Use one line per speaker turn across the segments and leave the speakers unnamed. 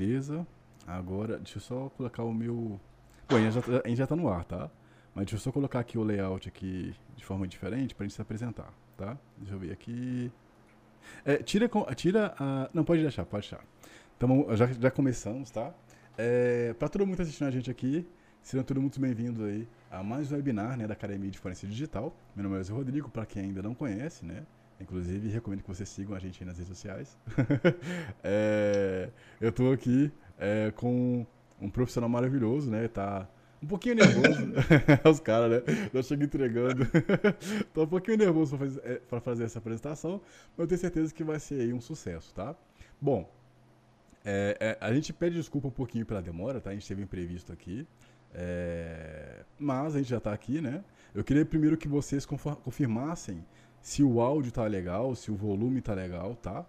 Beleza. Agora, deixa eu só colocar o meu. Bom, a gente já, tá, a gente já tá no ar, tá? Mas deixa eu só colocar aqui o layout aqui de forma diferente pra gente se apresentar, tá? Deixa eu ver aqui. É, tira, tira a. Não, pode deixar, pode deixar. Então, já, já começamos, tá? É, para todo mundo que tá assistindo a gente aqui, sejam todos muito bem-vindos aí a mais um webinar né, da Academia de Forense Digital. Meu nome é Rodrigo, para quem ainda não conhece, né? Inclusive, recomendo que vocês sigam a gente nas redes sociais. é, eu estou aqui é, com um profissional maravilhoso, né? Tá um pouquinho nervoso. Os caras, né? Já chego entregando. Tô um pouquinho nervoso para fazer, é, fazer, essa apresentação, mas eu tenho certeza que vai ser um sucesso, tá? Bom, é, é, a gente pede desculpa um pouquinho pela demora, tá? A gente teve imprevisto aqui. É, mas a gente já está aqui, né? Eu queria primeiro que vocês confirmassem se o áudio tá legal, se o volume tá legal, tá?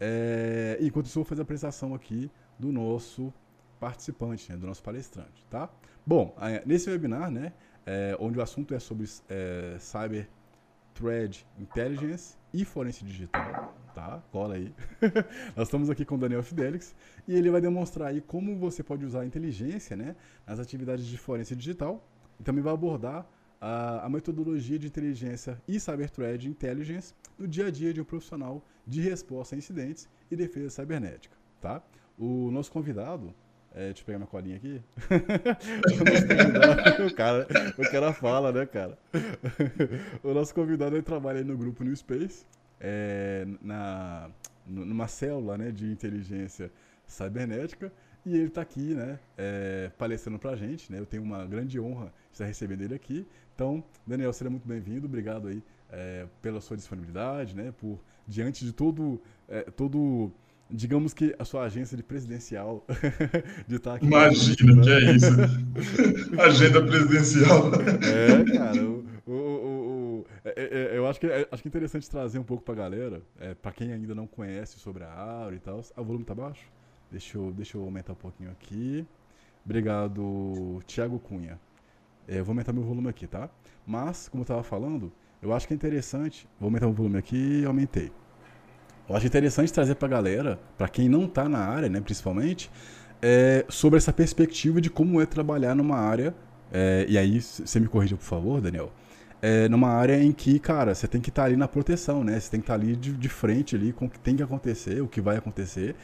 É, enquanto isso, eu vou fazer a apresentação aqui do nosso participante, né, do nosso palestrante, tá? Bom, nesse webinar, né, é, onde o assunto é sobre é, Cyber Thread Intelligence e Forense Digital, tá? Cola aí. Nós estamos aqui com o Daniel Fidelix e ele vai demonstrar aí como você pode usar a inteligência, né, nas atividades de forense digital e também vai abordar a, a metodologia de inteligência e Cyber Thread Intelligence no dia a dia de um profissional de resposta a incidentes e defesa cibernética, tá? O nosso convidado, é, deixa eu pegar minha colinha aqui. o, cara, o cara fala, né, cara? o nosso convidado ele trabalha no grupo New Space, é, na, numa célula né, de inteligência cibernética, e ele está aqui, né, é, palestrando pra gente, né? Eu tenho uma grande honra de estar recebendo ele aqui. Então, Daniel, seja muito bem-vindo. Obrigado aí é, pela sua disponibilidade, né? Por diante de todo, é, todo, digamos que a sua agência de presidencial de estar aqui.
Imagina né? que é isso. Agenda presidencial.
É, cara. O, o, o, é, é, é, eu acho que, acho que é interessante trazer um pouco para a galera, é, para quem ainda não conhece sobre a Aura e tal. Ah, o volume tá baixo? Deixa eu, deixa eu aumentar um pouquinho aqui. Obrigado, Thiago Cunha. É, vou aumentar meu volume aqui, tá? Mas, como eu estava falando, eu acho que é interessante. Vou aumentar o volume aqui e aumentei. Eu acho interessante trazer para a galera, para quem não está na área, né, principalmente, é, sobre essa perspectiva de como é trabalhar numa área. É, e aí, você me corrija, por favor, Daniel. É, numa área em que, cara, você tem que estar tá ali na proteção, né? Você tem que estar tá ali de, de frente ali com o que tem que acontecer, o que vai acontecer.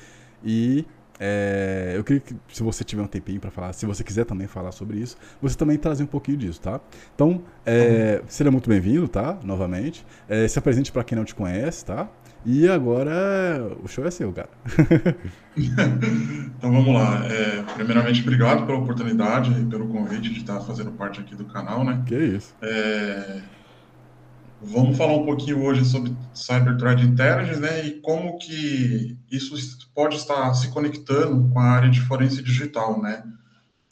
E é, eu queria que, se você tiver um tempinho para falar, se você quiser também falar sobre isso, você também trazer um pouquinho disso, tá? Então, é, uhum. seja muito bem-vindo, tá? Novamente. É, se apresente para quem não te conhece, tá? E agora o show é seu, cara.
então vamos lá. É, primeiramente, obrigado pela oportunidade e pelo convite de estar fazendo parte aqui do canal, né?
Que isso.
É, Vamos falar um pouquinho hoje sobre Cyber Threat Intelligence, né, e como que isso pode estar se conectando com a área de forense digital, né.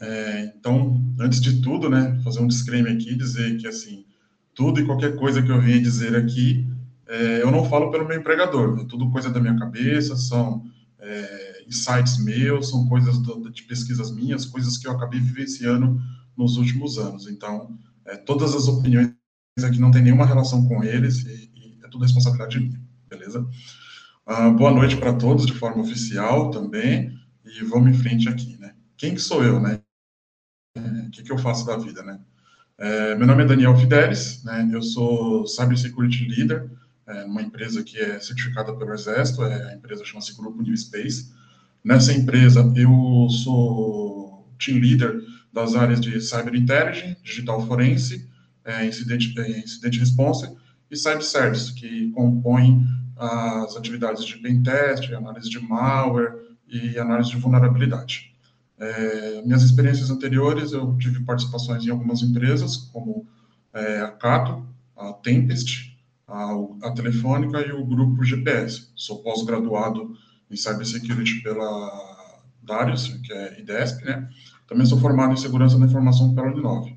É, então, antes de tudo, né, fazer um disclaimer aqui, dizer que, assim, tudo e qualquer coisa que eu venha dizer aqui, é, eu não falo pelo meu empregador, é tudo coisa da minha cabeça, são é, insights meus, são coisas do, de pesquisas minhas, coisas que eu acabei vivenciando nos últimos anos. Então, é, todas as opiniões aqui não tem nenhuma relação com eles e, e é tudo responsabilidade minha, beleza? Uh, boa noite para todos de forma oficial também e vamos em frente aqui, né? Quem que sou eu, né? O é, que, que eu faço da vida, né? É, meu nome é Daniel Fidelis, né? Eu sou Cybersecurity Leader é, numa empresa que é certificada pelo Exército, é, a empresa chama-se Grupo New Space. Nessa empresa, eu sou Team Leader das áreas de Cyber Intelligence, Digital Forense é, incidente, é, incidente response e site service, que compõem as atividades de pentest, análise de malware e análise de vulnerabilidade. É, minhas experiências anteriores, eu tive participações em algumas empresas, como é, a Cato, a Tempest, a, a Telefônica e o Grupo GPS. Sou pós-graduado em Cybersecurity pela Darius, que é IDESP, né? Também sou formado em Segurança da Informação pela Uninove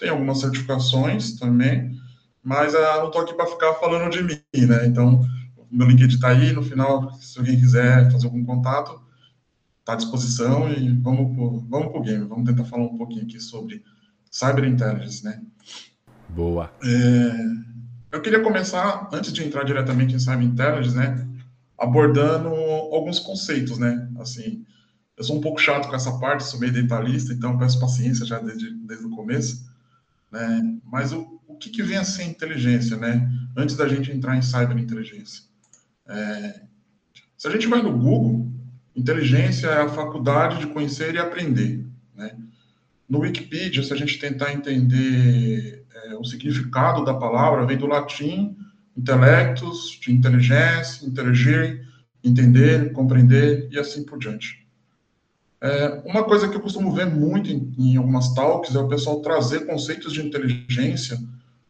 tem algumas certificações também, mas ah, não estou aqui para ficar falando de mim, né? Então, meu LinkedIn está aí, no final, se alguém quiser fazer algum contato, está à disposição e vamos pro, vamos pro game, vamos tentar falar um pouquinho aqui sobre Cyber Intelligence, né?
Boa.
É, eu queria começar, antes de entrar diretamente em Cyber Intelligence, né, abordando alguns conceitos, né? Assim, Eu sou um pouco chato com essa parte, sou meio detalhista, então peço paciência já desde, desde o começo. Né? Mas o, o que, que vem a ser inteligência, né? Antes da gente entrar em cyberinteligência. É, se a gente vai no Google, inteligência é a faculdade de conhecer e aprender, né? No Wikipedia, se a gente tentar entender é, o significado da palavra, vem do latim intelectus, de inteligência, interagir, entender, compreender e assim por diante. É, uma coisa que eu costumo ver muito em, em, algumas talks é o pessoal trazer conceitos de inteligência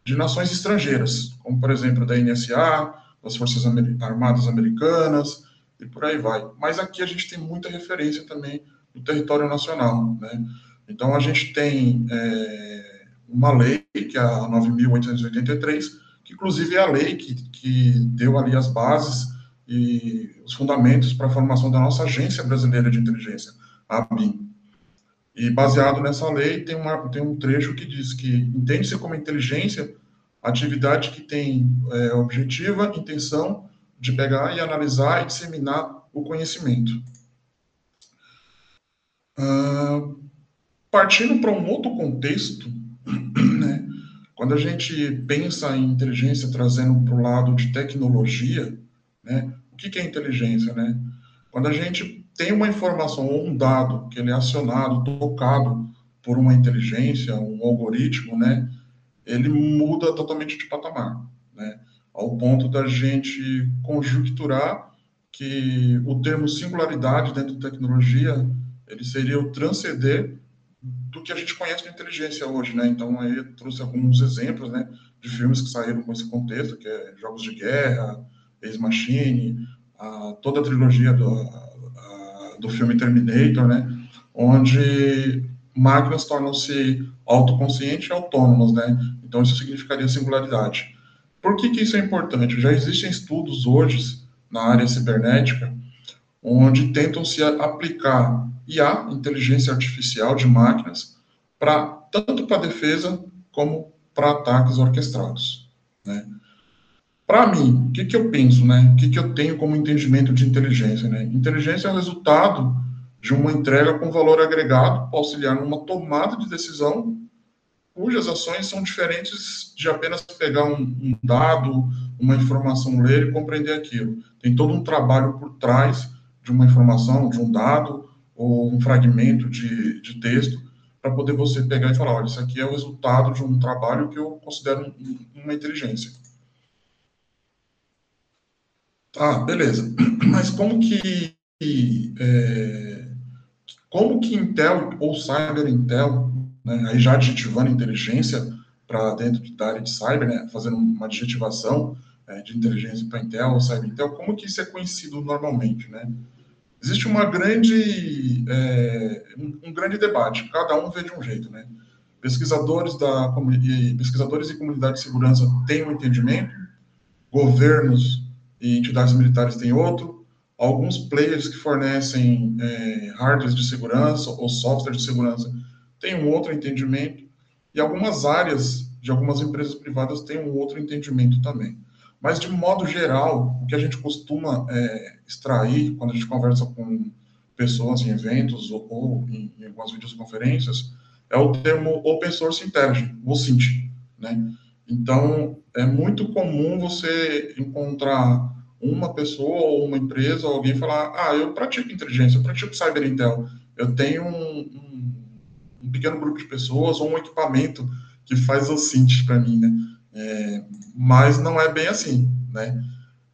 de nações estrangeiras, como por exemplo da NSA, das Forças Armadas Americanas e por aí vai. Mas aqui a gente tem muita referência também do território nacional, né? Então, a gente tem é, uma lei, que é a 9.883, que inclusive é a lei que, que deu ali as bases e os fundamentos para a formação da nossa Agência Brasileira de Inteligência, ABIN. E baseado nessa lei, tem, uma, tem um trecho que diz que entende-se como inteligência atividade que tem é, objetiva, intenção de pegar e analisar e disseminar o conhecimento. Uh, Partindo para um outro contexto, né, quando a gente pensa em inteligência trazendo para o lado de tecnologia, né, o que, que é inteligência? Né? Quando a gente tem uma informação ou um dado que ele é acionado, tocado por uma inteligência, um algoritmo, né, ele muda totalmente de patamar, né, ao ponto da gente conjecturar que o termo singularidade dentro da tecnologia ele seria o transcender do que a gente conhece de inteligência hoje, né? Então aí trouxe alguns exemplos, né, de filmes que saíram com esse contexto, que é Jogos de Guerra, Ex Machine, a, toda a trilogia do, do filme Terminator, né, onde máquinas tornam-se autoconscientes e autônomas, né? Então isso significaria singularidade. Por que, que isso é importante? Já existem estudos hoje na área cibernética onde tentam se aplicar IA, inteligência artificial de máquinas, para tanto para defesa como para ataques orquestrados. Né? Para mim, o que, que eu penso, né? O que, que eu tenho como entendimento de inteligência? Né? Inteligência é o resultado de uma entrega com valor agregado auxiliar numa tomada de decisão cujas ações são diferentes de apenas pegar um, um dado, uma informação, ler e compreender aquilo. Tem todo um trabalho por trás de uma informação, de um dado, ou um fragmento de, de texto para poder você pegar e falar, olha, isso aqui é o resultado de um trabalho que eu considero uma inteligência. Ah, beleza. Mas como que é, como que Intel ou Cyber Intel, né, aí já adjetivando inteligência para dentro da área de cyber, né, fazendo uma adjetivação é, de inteligência para Intel ou Cyber Intel, como que isso é conhecido normalmente, né? existe uma grande, é, um, um, grande debate, cada um vê de um jeito, né? Pesquisadores, da, pesquisadores e comunidade de segurança têm um entendimento, governos e entidades militares têm outro, alguns players que fornecem é, hardware de segurança ou software de segurança têm um outro entendimento, e algumas áreas de algumas empresas privadas têm um outro entendimento também. Mas, de modo geral, o que a gente costuma é, extrair quando a gente conversa com pessoas em eventos ou, ou em, em, algumas videoconferências é o termo Open Source Intelligence, o OSINT. Né? Então, é muito comum você encontrar uma pessoa ou uma empresa, ou alguém falar, ah, eu pratico inteligência, eu pratico Cyber Intel, eu tenho um, um, um pequeno grupo de pessoas ou um equipamento que faz o OSINT para mim, né? É, mas não é bem assim, né?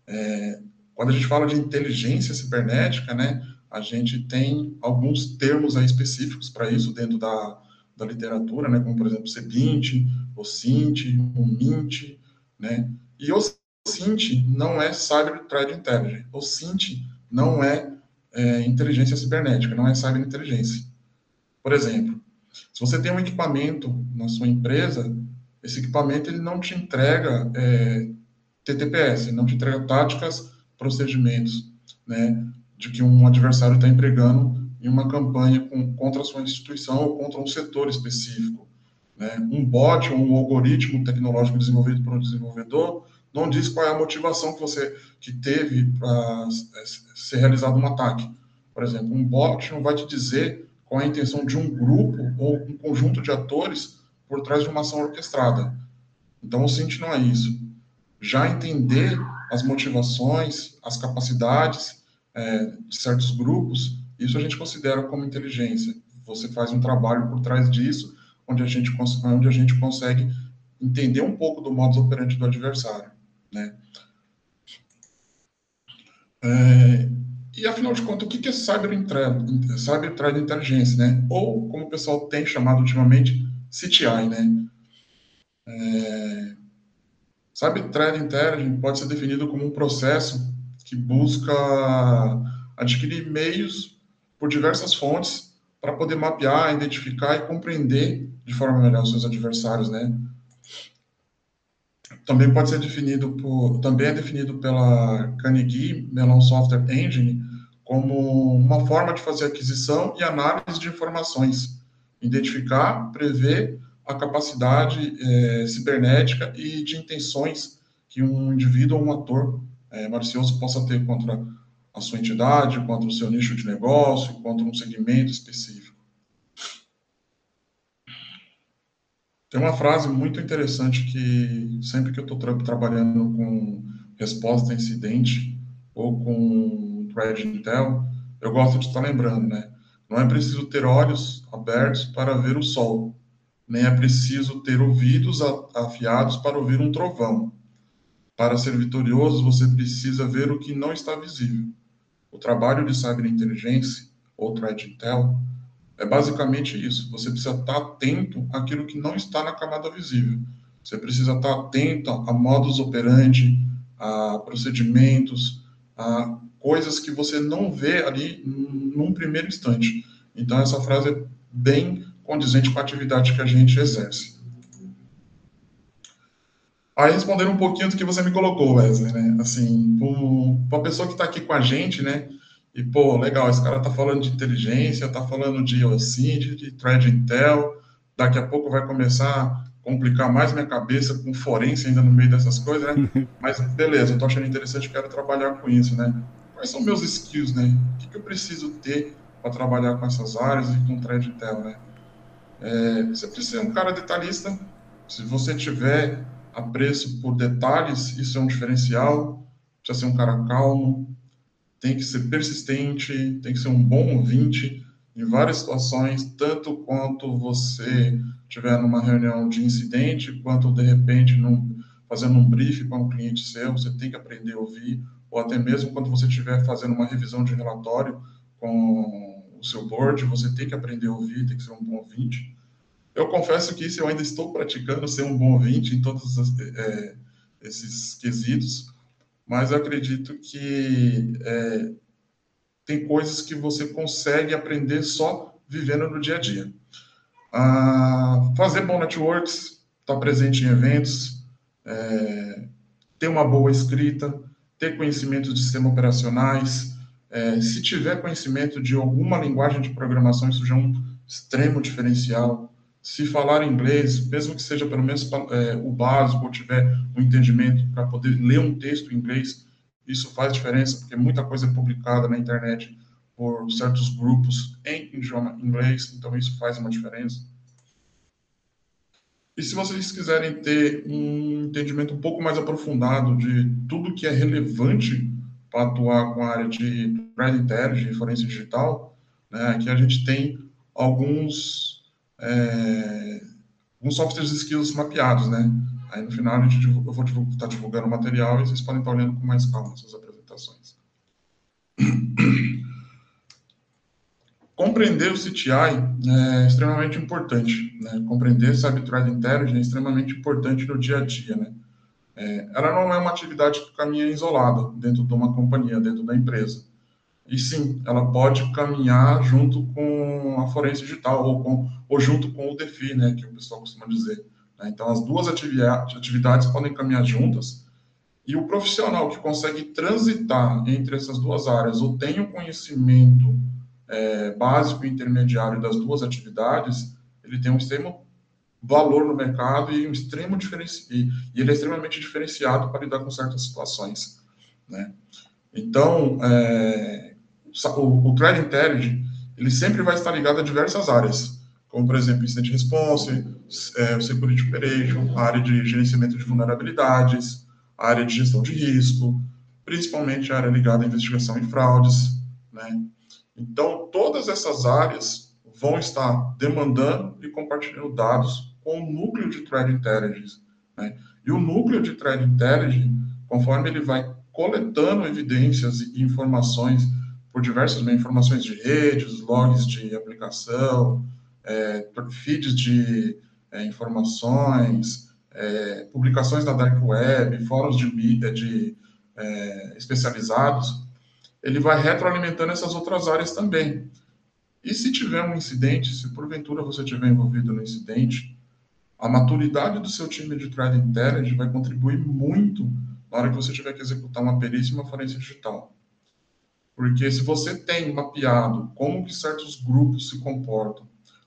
É, quando a gente fala de inteligência cibernética, né, a gente tem alguns termos aí específicos para isso dentro da, da literatura, né, como por exemplo CBINT, o CINT, o MINT, né? E o CINT não é Cyber Threat Intelligence, o CINT não é, é inteligência cibernética, não é cyberinteligência. Por exemplo, se você tem um equipamento na sua empresa esse equipamento ele não te entrega é, TTPS, não te entrega táticas, procedimentos, né, de que um adversário está empregando em uma campanha com, contra a sua instituição ou contra um setor específico. Né? Um bot ou um algoritmo tecnológico desenvolvido por um desenvolvedor não diz qual é a motivação que você que teve para ser realizado um ataque. Por exemplo, um bot não vai te dizer qual é a intenção de um grupo ou um conjunto de atores por trás de uma ação orquestrada. Então, o Cint não é isso. Já entender as motivações, as capacidades é, de certos grupos, isso a gente considera como inteligência. Você faz um trabalho por trás disso, onde a gente, onde a gente consegue entender um pouco do modus operandi do adversário, né? É, e afinal de contas, o que é cyber cyber threat intelligence, né? Ou como o pessoal tem chamado ultimamente, CTI, né? É, cyber threat intelligence pode ser definido como um processo que busca adquirir meios por diversas fontes para poder mapear, identificar e compreender de forma melhor os seus adversários, né? Também pode ser definido por, também é definido pela Carnegie Mellon Software Engine como uma forma de fazer aquisição e análise de informações, identificar, prever a capacidade é, cibernética e de intenções que um indivíduo ou um ator é, malicioso possa ter contra a sua entidade, contra o seu nicho de negócio, contra um segmento específico. Tem uma frase muito interessante que sempre que eu estou tra trabalhando com resposta a incidente ou com thread intel, eu gosto de estar lembrando, né? Não é preciso ter olhos abertos para ver o sol, nem é preciso ter ouvidos afiados para ouvir um trovão. Para ser vitorioso, você precisa ver o que não está visível. O trabalho de cyberinteligência, ou threat intel, é basicamente isso. Você precisa estar atento àquilo que não está na camada visível. Você precisa estar atento a modus operandi, a procedimentos, a coisas que você não vê ali num primeiro instante. Então, essa frase é bem condizente com a atividade que a gente exerce. Aí, respondendo um pouquinho do que você me colocou, Wesley, né? Assim, para a pessoa que está aqui com a gente, né? E, pô, legal, esse cara tá falando de inteligência, tá falando de OSINT, de Thread Intel, daqui a pouco vai começar a complicar mais minha cabeça com forense ainda no meio dessas coisas, né? Mas, beleza, eu tô achando interessante, quero trabalhar com isso, né? Quais são meus skills, né? O que, que eu preciso ter para trabalhar com essas áreas e com Thread Intel, né? É, você precisa ser um cara detalhista. Se você tiver apreço por detalhes, isso é um diferencial. Precisa ser um cara calmo, tem que ser persistente, tem que ser um bom ouvinte em várias situações, tanto quanto você estiver numa reunião de incidente, quanto de repente num, fazendo um briefing para um cliente seu, você tem que aprender a ouvir, ou até mesmo quando você estiver fazendo uma revisão de relatório com o seu board, você tem que aprender a ouvir, tem que ser um bom ouvinte. Eu confesso que isso eu ainda estou praticando, ser um bom ouvinte em todos é, esses quesitos, mas eu acredito que é, tem coisas que você consegue aprender só vivendo no dia a dia. Ah, fazer bom networks, estar tá presente em eventos, é, ter uma boa escrita, ter conhecimento de sistemas operacionais, é, se tiver conhecimento de alguma linguagem de programação, isso já é um extremo diferencial se falar inglês, mesmo que seja pelo menos é, o básico, ou tiver um entendimento para poder ler um texto em inglês, isso faz diferença, porque muita coisa é publicada na internet por certos grupos em idioma inglês, então isso faz uma diferença. E se vocês quiserem ter um entendimento um pouco mais aprofundado de tudo que é relevante para atuar com a área de Threat Intelligence e forense digital, né, aqui a gente tem alguns é, softwares skills mapeados, né? Aí no final a gente, eu vou estar tá divulgando o material e vocês podem estar olhando com mais calma essas apresentações. Compreender o CTI é extremamente importante, né? Compreender Cyber Intelligence é extremamente importante no dia a dia, né? É, ela não é uma atividade que caminha isolada dentro de uma companhia, dentro da empresa. E sim, ela pode caminhar junto com a forense digital ou, com, ou junto com o DEFI, né, que o pessoal costuma dizer. Né? Então, as duas atividades, podem caminhar juntas e o profissional que consegue transitar entre essas duas áreas ou tem um conhecimento é, básico e intermediário das duas atividades, ele tem um extremo valor no mercado e um extremo diferenci... e ele é extremamente diferenciado para lidar com certas situações, né? Então, é, o, o Threat Intelligence, ele sempre vai estar ligado a diversas áreas, como, por exemplo, Incident Response, é, Security Operation, a área de gerenciamento de vulnerabilidades, a área de gestão de risco, principalmente a área ligada à investigação em fraudes, né? Então, todas essas áreas vão estar demandando e compartilhando dados com o núcleo de Threat Intelligence, né? E o núcleo de Threat Intelligence, conforme ele vai coletando evidências e informações por diversas informações de redes, logs de aplicação, é, feeds de é, informações, é, publicações na dark web, fóruns de mídia de, é, especializados, ele vai retroalimentando essas outras áreas também. E se tiver um incidente, se porventura você estiver envolvido no incidente, a maturidade do seu time de threat intelligence vai contribuir muito na hora que você tiver que executar uma perícia e uma forense digital. Porque se você tem mapeado como que certos grupos se comportam,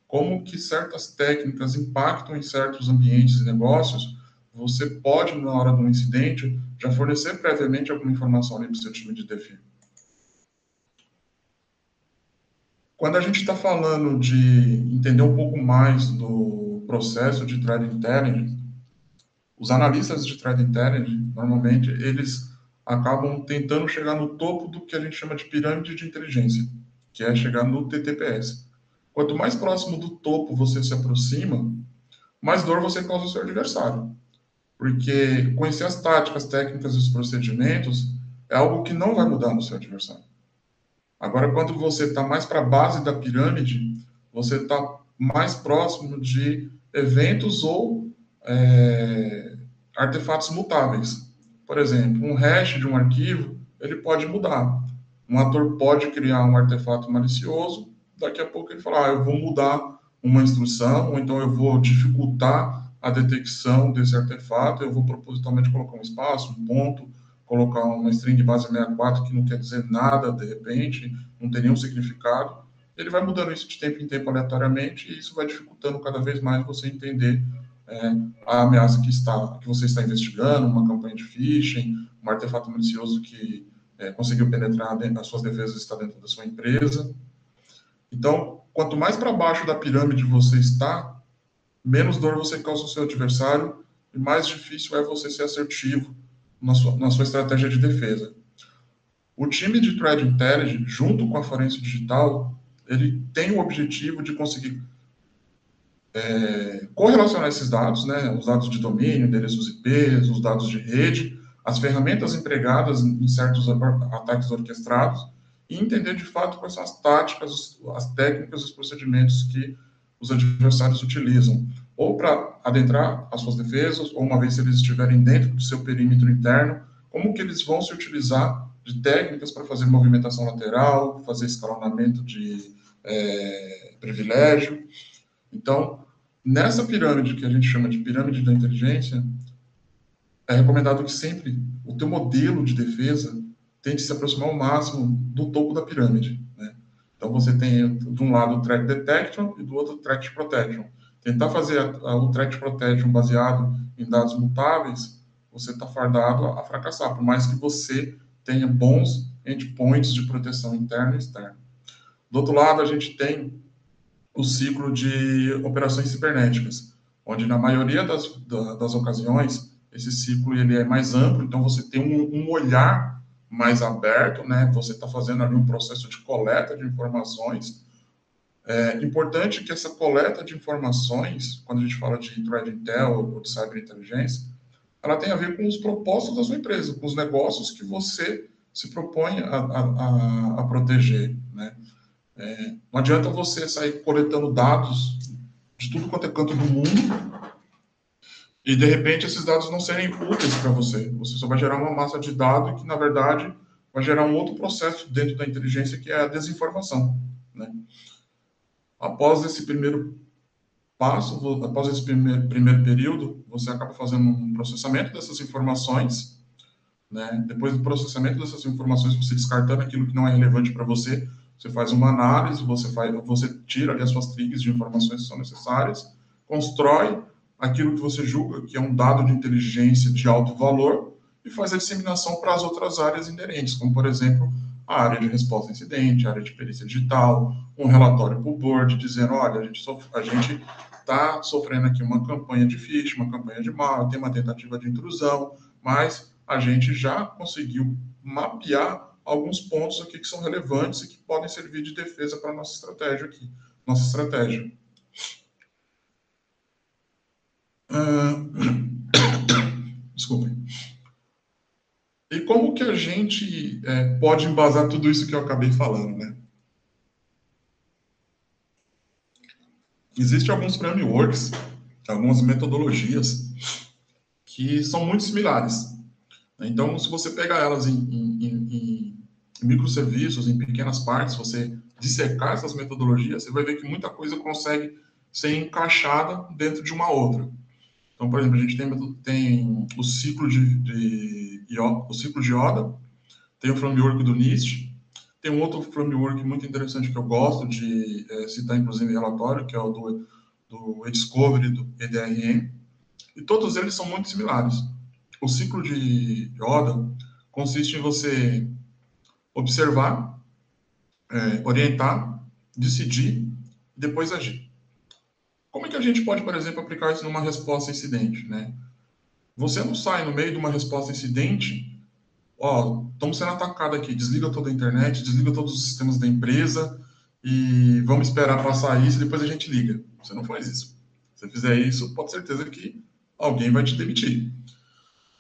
como que certas técnicas impactam em certos ambientes e negócios, você pode, na hora de um incidente, já fornecer previamente alguma informação ali para o seu time de defesa. Quando a gente está falando de entender um pouco mais do processo de threat intelligence, os analistas de threat intelligence, normalmente, eles acabam tentando chegar no topo do que a gente chama de pirâmide de inteligência, que é chegar no TTPS. Quanto mais próximo do topo você se aproxima, mais dor você causa ao seu adversário. Porque conhecer as táticas, técnicas e os procedimentos é algo que não vai mudar no seu adversário. Agora, quando você está mais para a base da pirâmide, você está mais próximo de eventos ou é, artefatos mutáveis. Por exemplo, um hash de um arquivo, ele pode mudar. Um ator pode criar um artefato malicioso, daqui a pouco ele fala, ah, eu vou mudar uma instrução, ou então eu vou dificultar a detecção desse artefato, eu vou propositalmente colocar um espaço, um ponto, colocar uma string base 64 que não quer dizer nada de repente, não tem nenhum significado, ele vai mudando isso de tempo em tempo aleatoriamente e isso vai dificultando cada vez mais você entender é, a ameaça que está que você está investigando, uma campanha de phishing, um artefato malicioso que é, conseguiu penetrar dentro, as suas defesas está dentro da sua empresa. Então, quanto mais para baixo da pirâmide você está, menos dor você causa ao seu adversário e mais difícil é você ser assertivo na sua, na sua estratégia de defesa. O time de Threat Intelligence, junto com a forense digital, ele tem o objetivo de conseguir é, correlacionar esses dados, né, os dados de domínio, endereços IPs, os dados de rede, as ferramentas empregadas em certos ataques orquestrados e entender de fato quais são as táticas, as técnicas, os procedimentos que os adversários utilizam ou para adentrar as suas defesas, ou uma vez eles estiverem dentro do seu perímetro interno, como que eles vão se utilizar de técnicas para fazer movimentação lateral, fazer escalonamento de é, privilégio. Então, nessa pirâmide que a gente chama de pirâmide da inteligência, é recomendado que sempre o teu modelo de defesa tente se aproximar ao máximo do topo da pirâmide. Né? Então, você tem, de um lado, o threat detection e do outro, o threat protection tentar fazer a, a, o threat protection baseado em dados mutáveis, você está fardado a, a, fracassar, por mais que você tenha bons endpoints de proteção interna e externa. Do outro lado, a gente tem o ciclo de operações cibernéticas, onde na maioria das, das ocasiões esse ciclo ele é mais amplo, então você tem um, um olhar mais aberto, né? Você está fazendo ali um processo de coleta de informações é importante que essa coleta de informações, quando a gente fala de threat intel ou de cyberinteligência, ela tem a ver com os propósitos da sua empresa, com os negócios que você se propõe a, a, a proteger, né? É, não adianta você sair coletando dados de tudo quanto é canto do mundo e, de repente, esses dados não serem úteis para você. Você só vai gerar uma massa de dados que, na verdade, vai gerar um outro processo dentro da inteligência, que é a desinformação, né? Após esse primeiro passo, após esse primeiro, primeiro período, você acaba fazendo um processamento dessas informações, né? Depois do processamento dessas informações, você descartando aquilo que não é relevante para você, você faz uma análise, você faz, você tira ali as suas trigs de informações que são necessárias, constrói aquilo que você julga que é um dado de inteligência de alto valor e faz a disseminação para as outras áreas inerentes, como por exemplo a área de resposta a incidente, a área de perícia digital, um relatório para o board dizendo, olha, a gente está sofrendo aqui uma campanha de phishing, uma campanha de mal, tem uma tentativa de intrusão, mas a gente já conseguiu mapear alguns pontos aqui que são relevantes e que podem servir de defesa para a nossa estratégia aqui, nossa estratégia. Uh... Desculpem. E como que a gente é, pode embasar tudo isso que eu acabei falando, né? Existem alguns frameworks, algumas metodologias que são muito similares. Então, se você pegar elas em, em, em, em microserviços, em pequenas partes, você dissecar essas metodologias, você vai ver que muita coisa consegue ser encaixada dentro de uma outra. Então, por exemplo, a gente tem, tem o ciclo de, de, o ciclo de Yoda, tem o framework do NIST, tem um outro framework muito interessante que eu gosto de é, citar, inclusive, em relatório, que é o do, do do EDRM, e todos eles são muito similares. O ciclo de Yoda consiste em você observar, é, orientar, decidir depois agir. Como é que a gente pode, por exemplo, aplicar isso numa resposta incidente, né? Você não sai no meio de uma resposta incidente, ó, estamos sendo atacados aqui, desliga toda a internet, desliga todos os sistemas da empresa e vamos esperar passar isso e depois a gente liga. Você não faz isso. Se você fizer isso, pode certeza que alguém vai te demitir.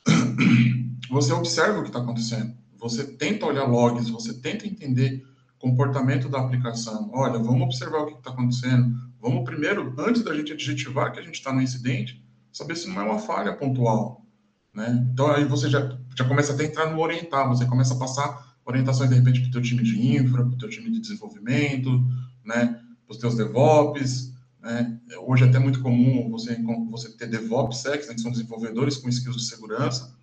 Você observa o que está acontecendo. Você tenta olhar logs, você tenta entender comportamento da aplicação. Olha, vamos observar o que está acontecendo. Vamos primeiro, antes da gente adjetivar que a gente está no incidente, saber se não é uma falha pontual. Né? Então aí você já, já começa até a entrar no orientar, você começa a passar orientações de repente para o teu time de infra, para o teu time de desenvolvimento, né? para os teus DevOps. Né? Hoje é até muito comum você, você ter DevOps né? que são desenvolvedores com skills de segurança.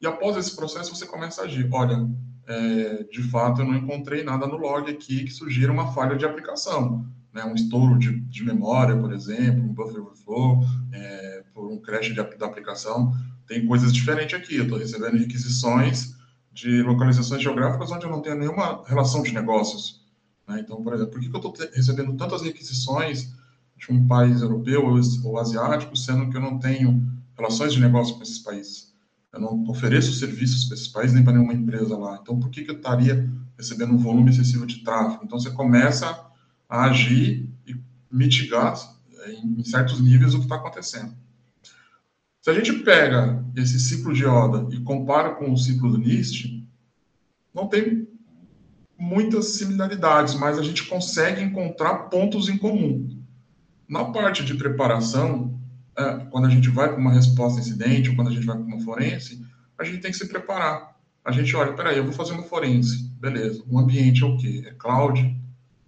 E após esse processo você começa a agir. Olha, é, de fato eu não encontrei nada no log aqui que sugira uma falha de aplicação né, um estouro de, de, memória, por exemplo, um buffer overflow, é, por um crash de, da aplicação, tem coisas diferentes aqui. Eu estou recebendo requisições de localizações geográficas onde eu não tenho nenhuma relação de negócios. Né? Então, por exemplo, por que, que eu estou recebendo tantas requisições de um país europeu ou, ou asiático, sendo que eu não tenho relações de negócio com esses países? Eu não ofereço serviços para esses países nem para nenhuma empresa lá. Então, por que, que eu estaria recebendo um volume excessivo de tráfego? Então, você começa a agir e mitigar é, em certos níveis o que está acontecendo. Se a gente pega esse ciclo de Oda e compara com o ciclo do NIST, não tem muitas similaridades, mas a gente consegue encontrar pontos em comum. Na parte de preparação, é, quando a gente vai para uma resposta incidente ou quando a gente vai para uma forense, a gente tem que se preparar. A gente olha, peraí, eu vou fazer uma forense, beleza. O ambiente é o quê? É cloud,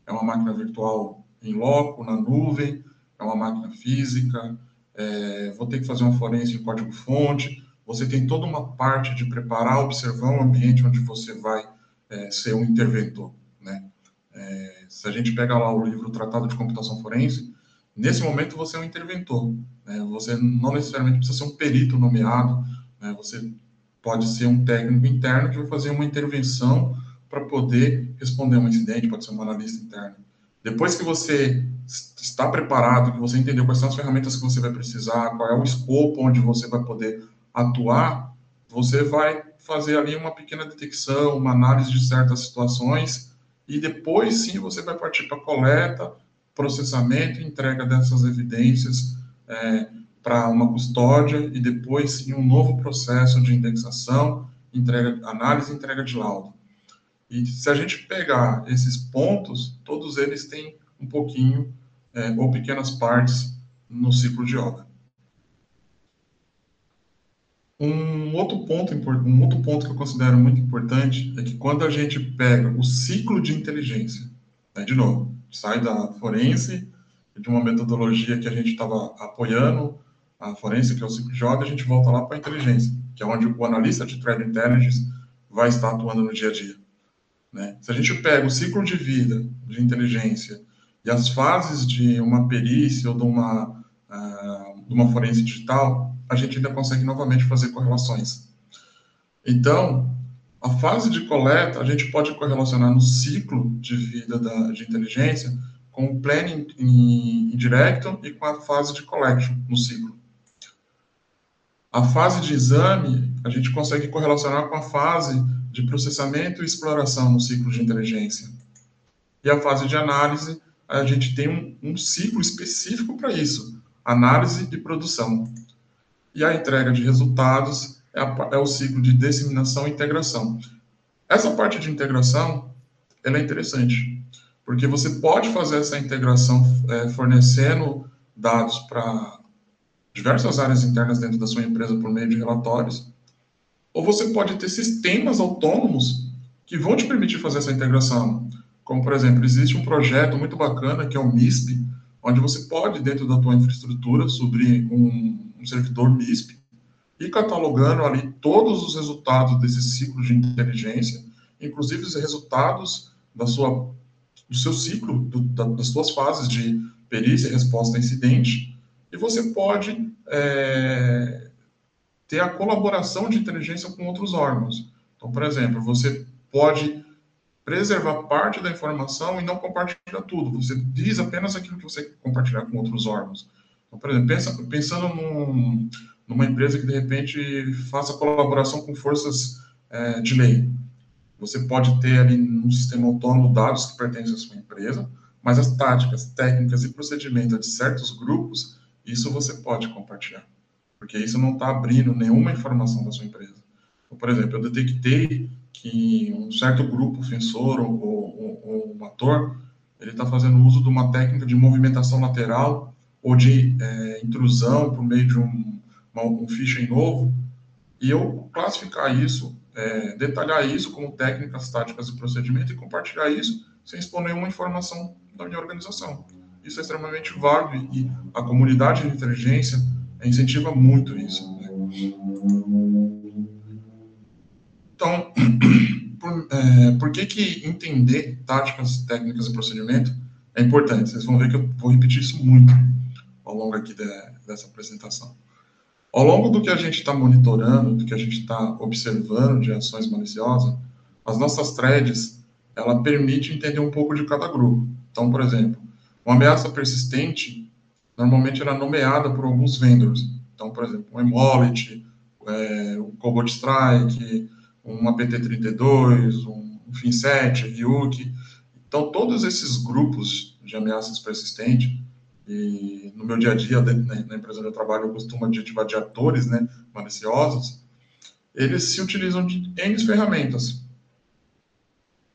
é uma máquina virtual em loco, na nuvem, é uma máquina física, é, vou ter que fazer uma forense em código-fonte. Você tem toda uma parte de preparar, observar um ambiente onde você vai é, ser um interventor. Né? É, se a gente pega lá o livro Tratado de Computação Forense, nesse momento você é um interventor. Né? Você não necessariamente precisa ser um perito nomeado, né? você pode ser um técnico interno que vai fazer uma intervenção para poder responder um incidente, pode ser um analista interno. Depois que você está preparado, que você entendeu quais são as ferramentas que você vai precisar, qual é o escopo onde você vai poder atuar, você vai fazer ali uma pequena detecção, uma análise de certas situações e depois sim você vai partir para coleta, processamento e entrega dessas evidências é, para uma custódia e depois sim um novo processo de indexação, entrega, análise e entrega de laudo. E se a gente pegar esses pontos, todos eles têm um pouquinho é, ou pequenas partes no ciclo de obra. Um outro ponto um outro ponto que eu considero muito importante é que quando a gente pega o ciclo de inteligência, né, de novo, sai da forense de uma metodologia que a gente estava apoiando, a forense que é o ciclo de obra, a gente volta lá para a inteligência, que é onde o analista de threat intelligence vai estar atuando no dia a dia. Né? Se a gente pega o ciclo de vida de inteligência e as fases de uma perícia ou de uma, uh, de uma digital, a gente ainda consegue novamente fazer correlações. Então, A fase de coleta, a gente pode correlacionar no ciclo de vida da, de inteligência com o planning indireto e com a fase de collection no ciclo. A fase de exame, a gente consegue correlacionar com a fase de processamento e exploração no ciclo de inteligência. E a fase de análise, a gente tem um, um ciclo específico para isso, análise e produção. E a entrega de resultados é, a, é, o ciclo de disseminação e integração. Essa parte de integração, ela é interessante, porque você pode fazer essa integração é, fornecendo dados para diversas áreas internas dentro da sua empresa por meio de relatórios, ou você pode ter sistemas autônomos que vão te permitir fazer essa integração. Como, por exemplo, existe um projeto muito bacana que é o MISP, onde você pode, dentro da tua infraestrutura, subir um, um servidor MISP e catalogando ali todos os resultados desse ciclo de inteligência, inclusive os resultados da sua, do seu ciclo, do, da, das suas fases de perícia resposta a incidente, e você pode é, ter a colaboração de inteligência com outros órgãos. Então, por exemplo, você pode preservar parte da informação e não compartilhar tudo. Você diz apenas aquilo que você compartilhar com outros órgãos. Então, por exemplo, pensa, pensando num, numa empresa que de repente faça colaboração com forças é, de lei. Você pode ter ali um sistema autônomo dados que pertencem à sua empresa, mas as táticas, técnicas e procedimentos de certos grupos, isso você pode compartilhar, porque isso não está abrindo nenhuma informação da sua empresa. Então, por exemplo, eu detectei que um certo grupo ofensor ou, ou, ou um ator, ele está fazendo uso de uma técnica de movimentação lateral ou de é, intrusão por meio de um um phishing novo, e eu classificar isso, é, detalhar isso como técnicas, táticas e procedimento e compartilhar isso sem expor nenhuma informação da minha organização. Isso é extremamente válido e a comunidade de inteligência incentiva muito isso. Né? Então, por, é, por, que, que entender táticas, técnicas e procedimento é importante? Vocês vão ver que eu vou repetir isso muito ao longo aqui de, dessa apresentação. Ao longo do que a gente está monitorando, do que a gente está observando de ações maliciosas, as nossas threads, ela permite entender um pouco de cada grupo. Então, por exemplo, uma ameaça persistente, normalmente ela é nomeada por alguns vendors. Então, por exemplo, um Emolit, é, um Cobalt Strike, um APT32, um, um FinSet, Ryuk. Então, todos esses grupos de ameaças persistentes, e no meu dia a dia, na empresa onde eu trabalho, eu costumo adjetivar de atores né, maliciosos, eles se utilizam de N ferramentas.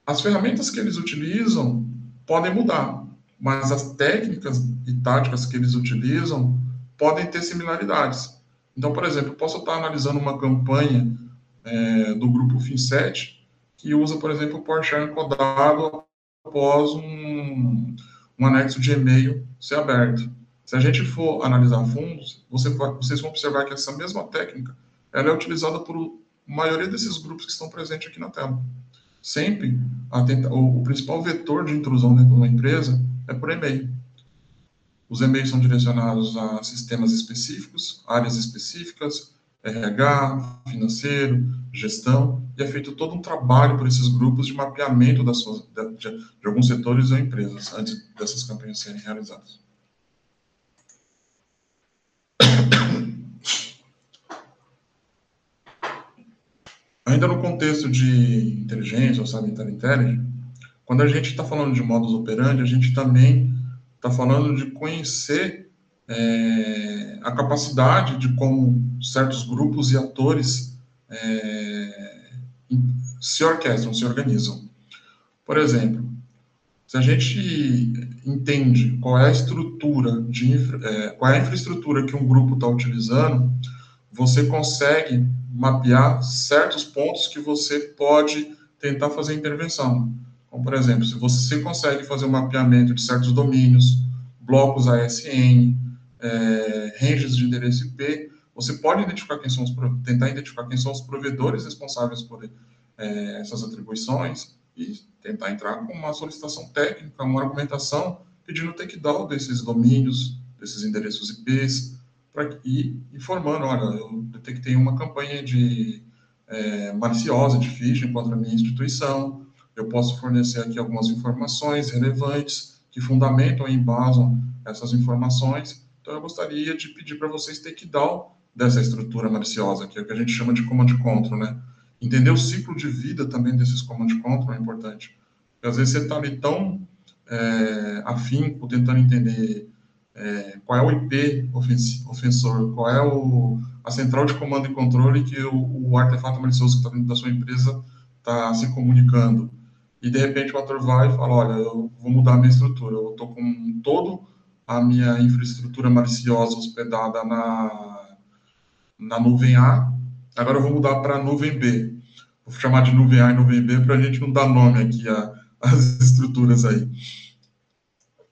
As ferramentas que eles utilizam podem mudar, mas as técnicas e táticas que eles utilizam podem ter similaridades. Então, por exemplo, eu posso estar analisando uma campanha é, do grupo FinSet que usa, por exemplo, o PowerShare codado após um, um anexo de e-mail ser aberto. Se a gente for analisar fundos, você vocês vão observar que essa mesma técnica ela é utilizada por a maioria desses grupos que estão presentes aqui na tela. Sempre tenta, o, o, principal vetor de intrusão dentro de uma empresa é por e-mail. Os e-mails são direcionados a sistemas específicos, áreas específicas, RH, financeiro, gestão, e é feito todo um trabalho por esses grupos de mapeamento das suas, de, de, de alguns setores ou empresas antes dessas campanhas serem realizadas. Ainda no contexto de inteligência ou cyber intelligence, quando a gente está falando de modus operandi, a gente também está falando de conhecer é, a capacidade de como certos grupos e atores é, se orquestram, se organizam. Por exemplo, se a gente entende qual é a estrutura de é, qual é a infraestrutura que um grupo está utilizando, você consegue mapear certos pontos que você pode tentar fazer intervenção. Como, por exemplo, se você consegue fazer um mapeamento de certos domínios, blocos ASN, é, ranges de endereço IP, você pode identificar quem são os, tentar identificar quem são os provedores responsáveis por é, essas atribuições e tentar entrar com uma solicitação técnica, uma argumentação pedindo o takedown desses domínios, desses endereços IPs, para ir informando, olha, eu detectei uma campanha de é, maliciosa de phishing contra a minha instituição. Eu posso fornecer aqui algumas informações relevantes que fundamentam e embasam essas informações. Então, eu gostaria de pedir para vocês take down dessa estrutura maliciosa, que é o que a gente chama de command control, né? Entender o ciclo de vida também desses command control é importante. Porque às vezes você está ali tão é, afinco, tentando entender é, qual é o IP ofensor, qual é o, a central de comando e controle que o, o artefato malicioso que está dentro da sua empresa está se comunicando. E de repente o ator vai e fala: Olha, eu vou mudar a minha estrutura, eu estou com todo a minha infraestrutura maliciosa hospedada na, na nuvem A, agora eu vou mudar para nuvem B. Vou chamar de nuvem A e nuvem B para a gente não dar nome aqui às estruturas aí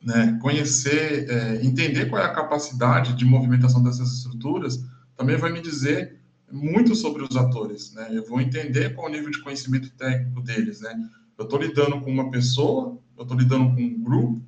né, conhecer, é, entender qual é a capacidade de movimentação dessas estruturas, também vai me dizer muito sobre os atores, né? Eu vou entender qual o nível de conhecimento técnico deles, né? Eu estou lidando com uma pessoa, eu estou lidando com um grupo,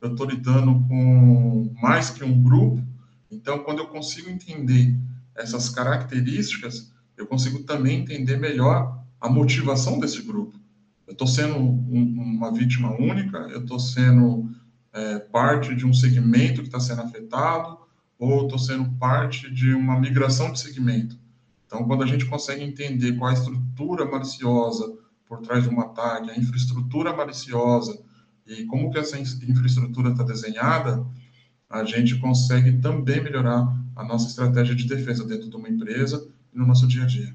eu estou lidando com mais que um grupo. Então, quando eu consigo entender essas características, eu consigo também entender melhor a motivação desse grupo. Eu estou sendo um, uma vítima única, eu estou sendo é, parte de um segmento que está sendo afetado ou estou sendo parte de uma migração de segmento. Então, quando a gente consegue entender qual a estrutura maliciosa por trás de um ataque, a infraestrutura maliciosa e como que essa infraestrutura está desenhada, a gente consegue também melhorar a nossa estratégia de defesa dentro de uma empresa e no nosso dia a dia.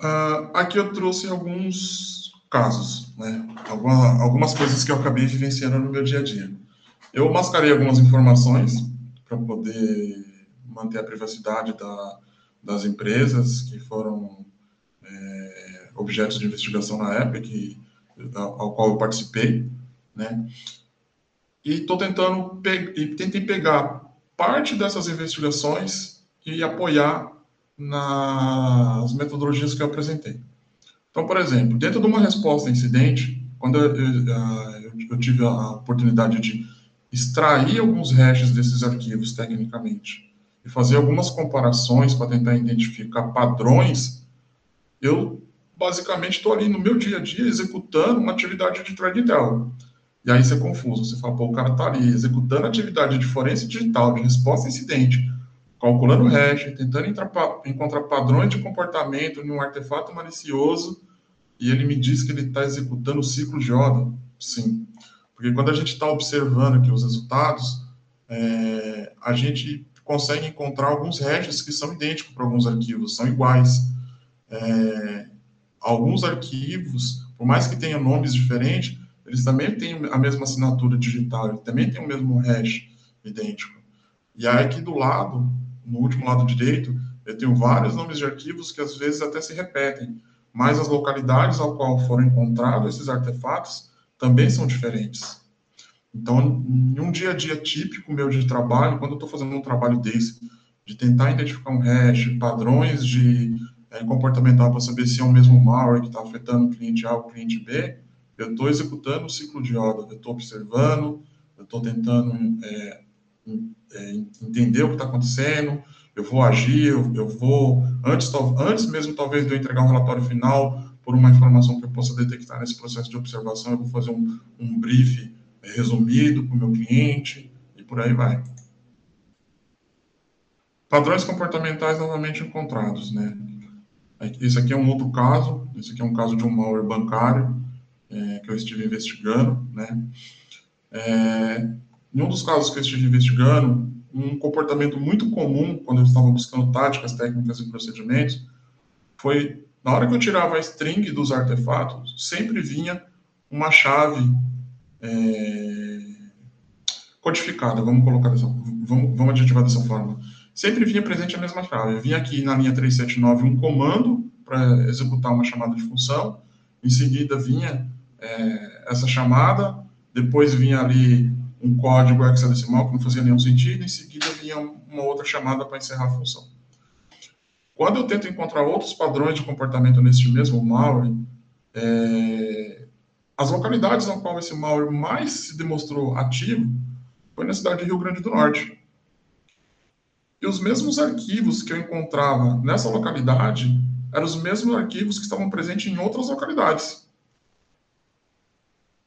Uh, aqui eu trouxe alguns casos, né? Alguma, algumas coisas que eu acabei vivenciando no meu dia a dia. Eu mascarei algumas informações para poder manter a privacidade da, das empresas que foram é, objetos de investigação na época, que, ao qual eu participei, né? E estou tentando pe e tentei pegar parte dessas investigações e apoiar nas metodologias que eu apresentei. Então, por exemplo, dentro de uma resposta a incidente, quando eu, eu, eu tive a oportunidade de extrair alguns hashes desses arquivos tecnicamente e fazer algumas comparações para tentar identificar padrões, eu basicamente estou ali no meu dia a dia executando uma atividade de thread intel. E aí você é confuso, você fala, pô, o cara está ali executando atividade de forense digital, de resposta a incidente, calculando hash, tentando encontrar padrões de comportamento em um artefato malicioso, e ele me diz que ele está executando o ciclo de Oda. Sim. Porque quando a gente está observando aqui os resultados, é, a gente consegue encontrar alguns hashes que são idênticos para alguns arquivos, são iguais. É, alguns arquivos, por mais que tenham nomes diferentes, eles também têm a mesma assinatura digital, também têm o mesmo hash idêntico. E aí aqui do lado, no último lado direito, eu tenho vários nomes de arquivos que às vezes até se repetem, mas as localidades ao qual foram encontrados esses artefatos também são diferentes. Então, em um dia a dia típico meu de trabalho, quando eu estou fazendo um trabalho desse, de tentar identificar um hash, padrões de é, comportamental para saber se é o mesmo malware que está afetando o cliente A ou o cliente B, eu estou executando o ciclo de ODA, eu estou observando, eu estou tentando é, é, entender o que está acontecendo, eu vou agir, eu, eu vou, antes, antes mesmo talvez de eu entregar um relatório final, por uma informação que eu possa detectar nesse processo de observação, eu vou fazer um, um brief resumido para o meu cliente e por aí vai. Padrões comportamentais novamente encontrados, né? Esse aqui é um outro caso, esse aqui é um caso de um malware bancário é, que eu estive investigando, né? É, em um dos casos que eu estive investigando, um comportamento muito comum quando eu estava buscando táticas, técnicas e procedimentos foi na hora que eu tirava a string dos artefatos, sempre vinha uma chave é, codificada, vamos colocar dessa, vamos, vamos adjetivar dessa forma. Sempre vinha presente a mesma chave. Vinha aqui na linha 379 um comando para executar uma chamada de função, em seguida vinha é, essa chamada, depois vinha ali um código hexadecimal que não fazia nenhum sentido, em seguida vinha uma outra chamada para encerrar a função. Quando eu tento encontrar outros padrões de comportamento nesse mesmo malware, é, as localidades na qual esse malware mais se demonstrou ativo foi na cidade de Rio Grande do Norte. E os mesmos arquivos que eu encontrava nessa localidade eram os mesmos arquivos que estavam presentes em outras localidades.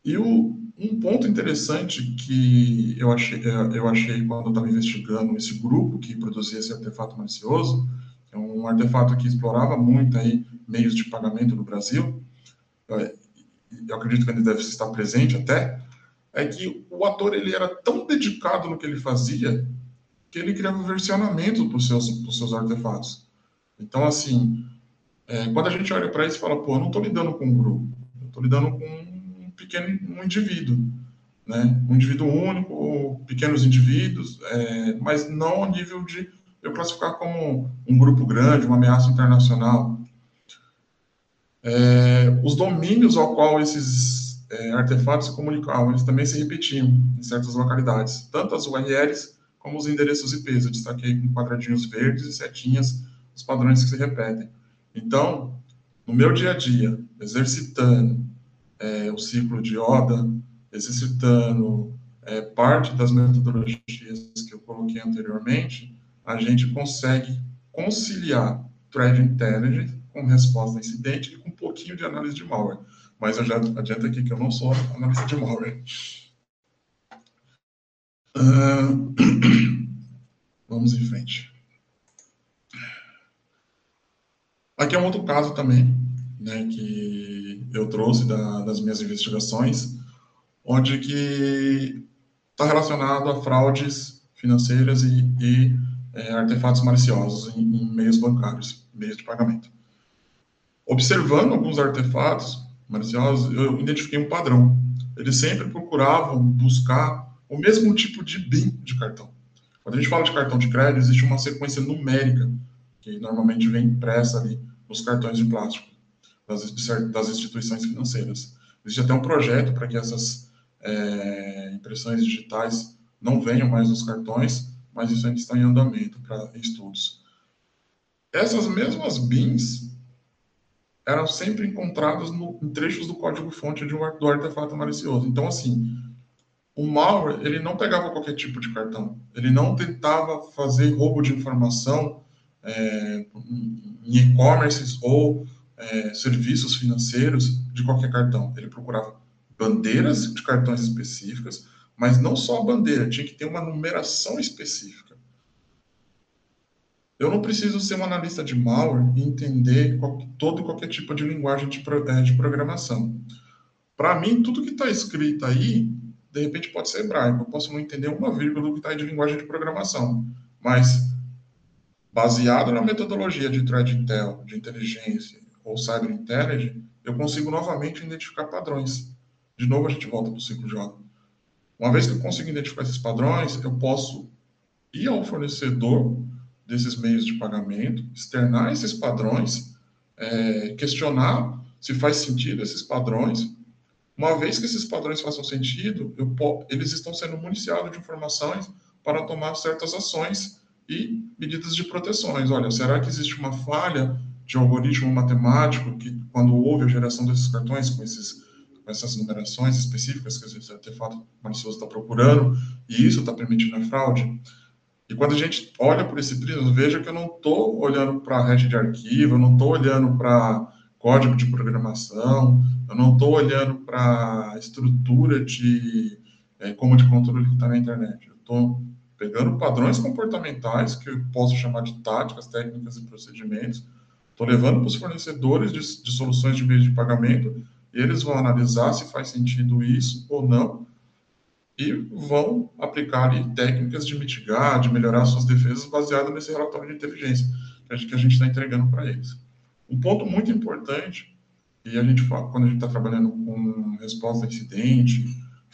E o, um ponto interessante que eu achei, eu achei quando eu estava investigando esse grupo que produzia esse artefato malicioso, é um artefato que explorava muito aí meios de pagamento no Brasil, é, eu acredito que ele deve estar presente até, é que o ator ele era tão dedicado no que ele fazia que ele criava versionamento para os seus, seus artefatos. Então, assim, é, quando a gente olha para isso e fala, pô, eu não estou lidando com um grupo, eu estou lidando com um pequeno um indivíduo, né? Um indivíduo único, pequenos indivíduos, é, mas não ao nível de eu classificar como um grupo grande, uma ameaça internacional. É, os domínios ao qual esses é, artefatos se comunicavam, eles também se repetiam em certas localidades, tanto as URLs como os endereços IPs. Eu destaquei com quadradinhos verdes e setinhas os padrões que se repetem. Então, no meu dia a dia, exercitando é, o ciclo de Oda, exercitando é, parte das metodologias que eu coloquei anteriormente, a gente consegue conciliar thread intelligence com resposta a incidente e com um pouquinho de análise de malware. Mas eu já adianto aqui que eu não sou analista de malware. Uh, vamos em frente. Aqui é um outro caso também, né, que eu trouxe da, das minhas investigações, onde que está relacionado a fraudes financeiras e, e é, artefatos maliciosos em, em, meios bancários, meios de pagamento. Observando alguns artefatos maliciosos, eu identifiquei um padrão. Eles sempre procuravam buscar o mesmo tipo de BIM de cartão. Quando a gente fala de cartão de crédito, existe uma sequência numérica que normalmente vem impressa ali nos cartões de plástico das, das instituições financeiras. Existe até um projeto para que essas é, impressões digitais não venham mais nos cartões, mas isso ainda está em andamento para estudos. Essas mesmas BINs eram sempre encontradas no, em trechos do código-fonte do artefato malicioso. Então, assim, o malware ele não pegava qualquer tipo de cartão. Ele não tentava fazer roubo de informação é, em e-commerce ou é, serviços financeiros de qualquer cartão. Ele procurava bandeiras de cartões específicas, mas não só a bandeira, tinha que ter uma numeração específica. Eu não preciso ser um analista de malware e entender qual, todo qualquer tipo de linguagem de, é, de programação. Para mim, tudo que está escrito aí, de repente pode ser hebraico. Eu posso não entender uma vírgula do que está aí de linguagem de programação. Mas baseado na metodologia de threat intel, de inteligência ou cyber intelligence, eu consigo novamente identificar padrões. De novo, a gente volta para o ciclo ordem. Uma vez que eu consigo identificar esses padrões, eu posso ir ao fornecedor desses meios de pagamento, externar esses padrões, é, questionar se faz sentido esses padrões. Uma vez que esses padrões façam sentido, eu, eles estão sendo municiados de informações para tomar certas ações e medidas de proteções. Olha, será que existe uma falha de algoritmo matemático que, quando houve a geração desses cartões com, esses, essas numerações específicas que esse artefato malicioso está procurando, e isso está permitindo a fraude? E quando a gente olha por esse prisma, veja que eu não estou olhando para a rede de arquivo, eu não estou olhando para código de programação, eu não estou olhando para a estrutura de é, como de controle que está na internet. Eu estou pegando padrões comportamentais, que eu posso chamar de táticas, técnicas e procedimentos, estou levando para os fornecedores de, de, soluções de meio de pagamento, e eles vão analisar se faz sentido isso ou não, e vão aplicar ali, técnicas de mitigar, de melhorar suas defesas, baseado nesse relatório de inteligência que a gente está entregando para eles. Um ponto muito importante, e a gente fala, quando a gente está trabalhando com resposta a incidente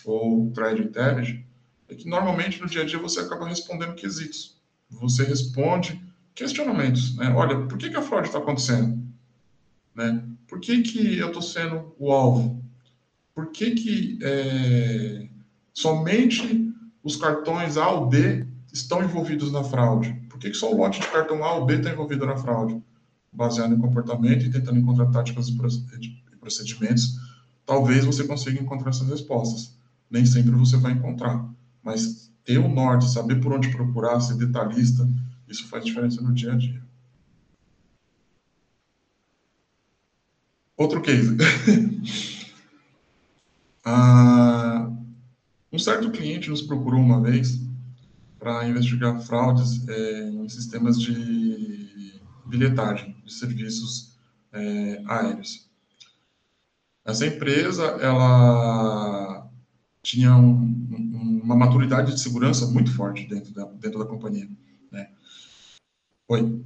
ou thread intelligence, é que normalmente no dia a dia você acaba respondendo quesitos. Você responde questionamentos, né? Olha, por que, que a fraude está acontecendo? Né? Por que, que eu estou sendo o alvo? Por que, que é, somente os cartões A ou B estão envolvidos na fraude? Por que, que só o lote de cartão A ou B está envolvido na fraude? Baseado em comportamento e tentando encontrar táticas e procedimentos, talvez você consiga encontrar essas respostas. Nem sempre você vai encontrar mas ter o norte, saber por onde procurar, ser detalhista Isso faz diferença no dia a dia. Outro case. ah, um certo cliente nos procurou uma vez para investigar fraudes é, em sistemas de bilhetagem de serviços é, aéreos. Essa empresa, ela tinha um, uma maturidade de segurança muito forte dentro da, dentro da companhia. Né? Oi.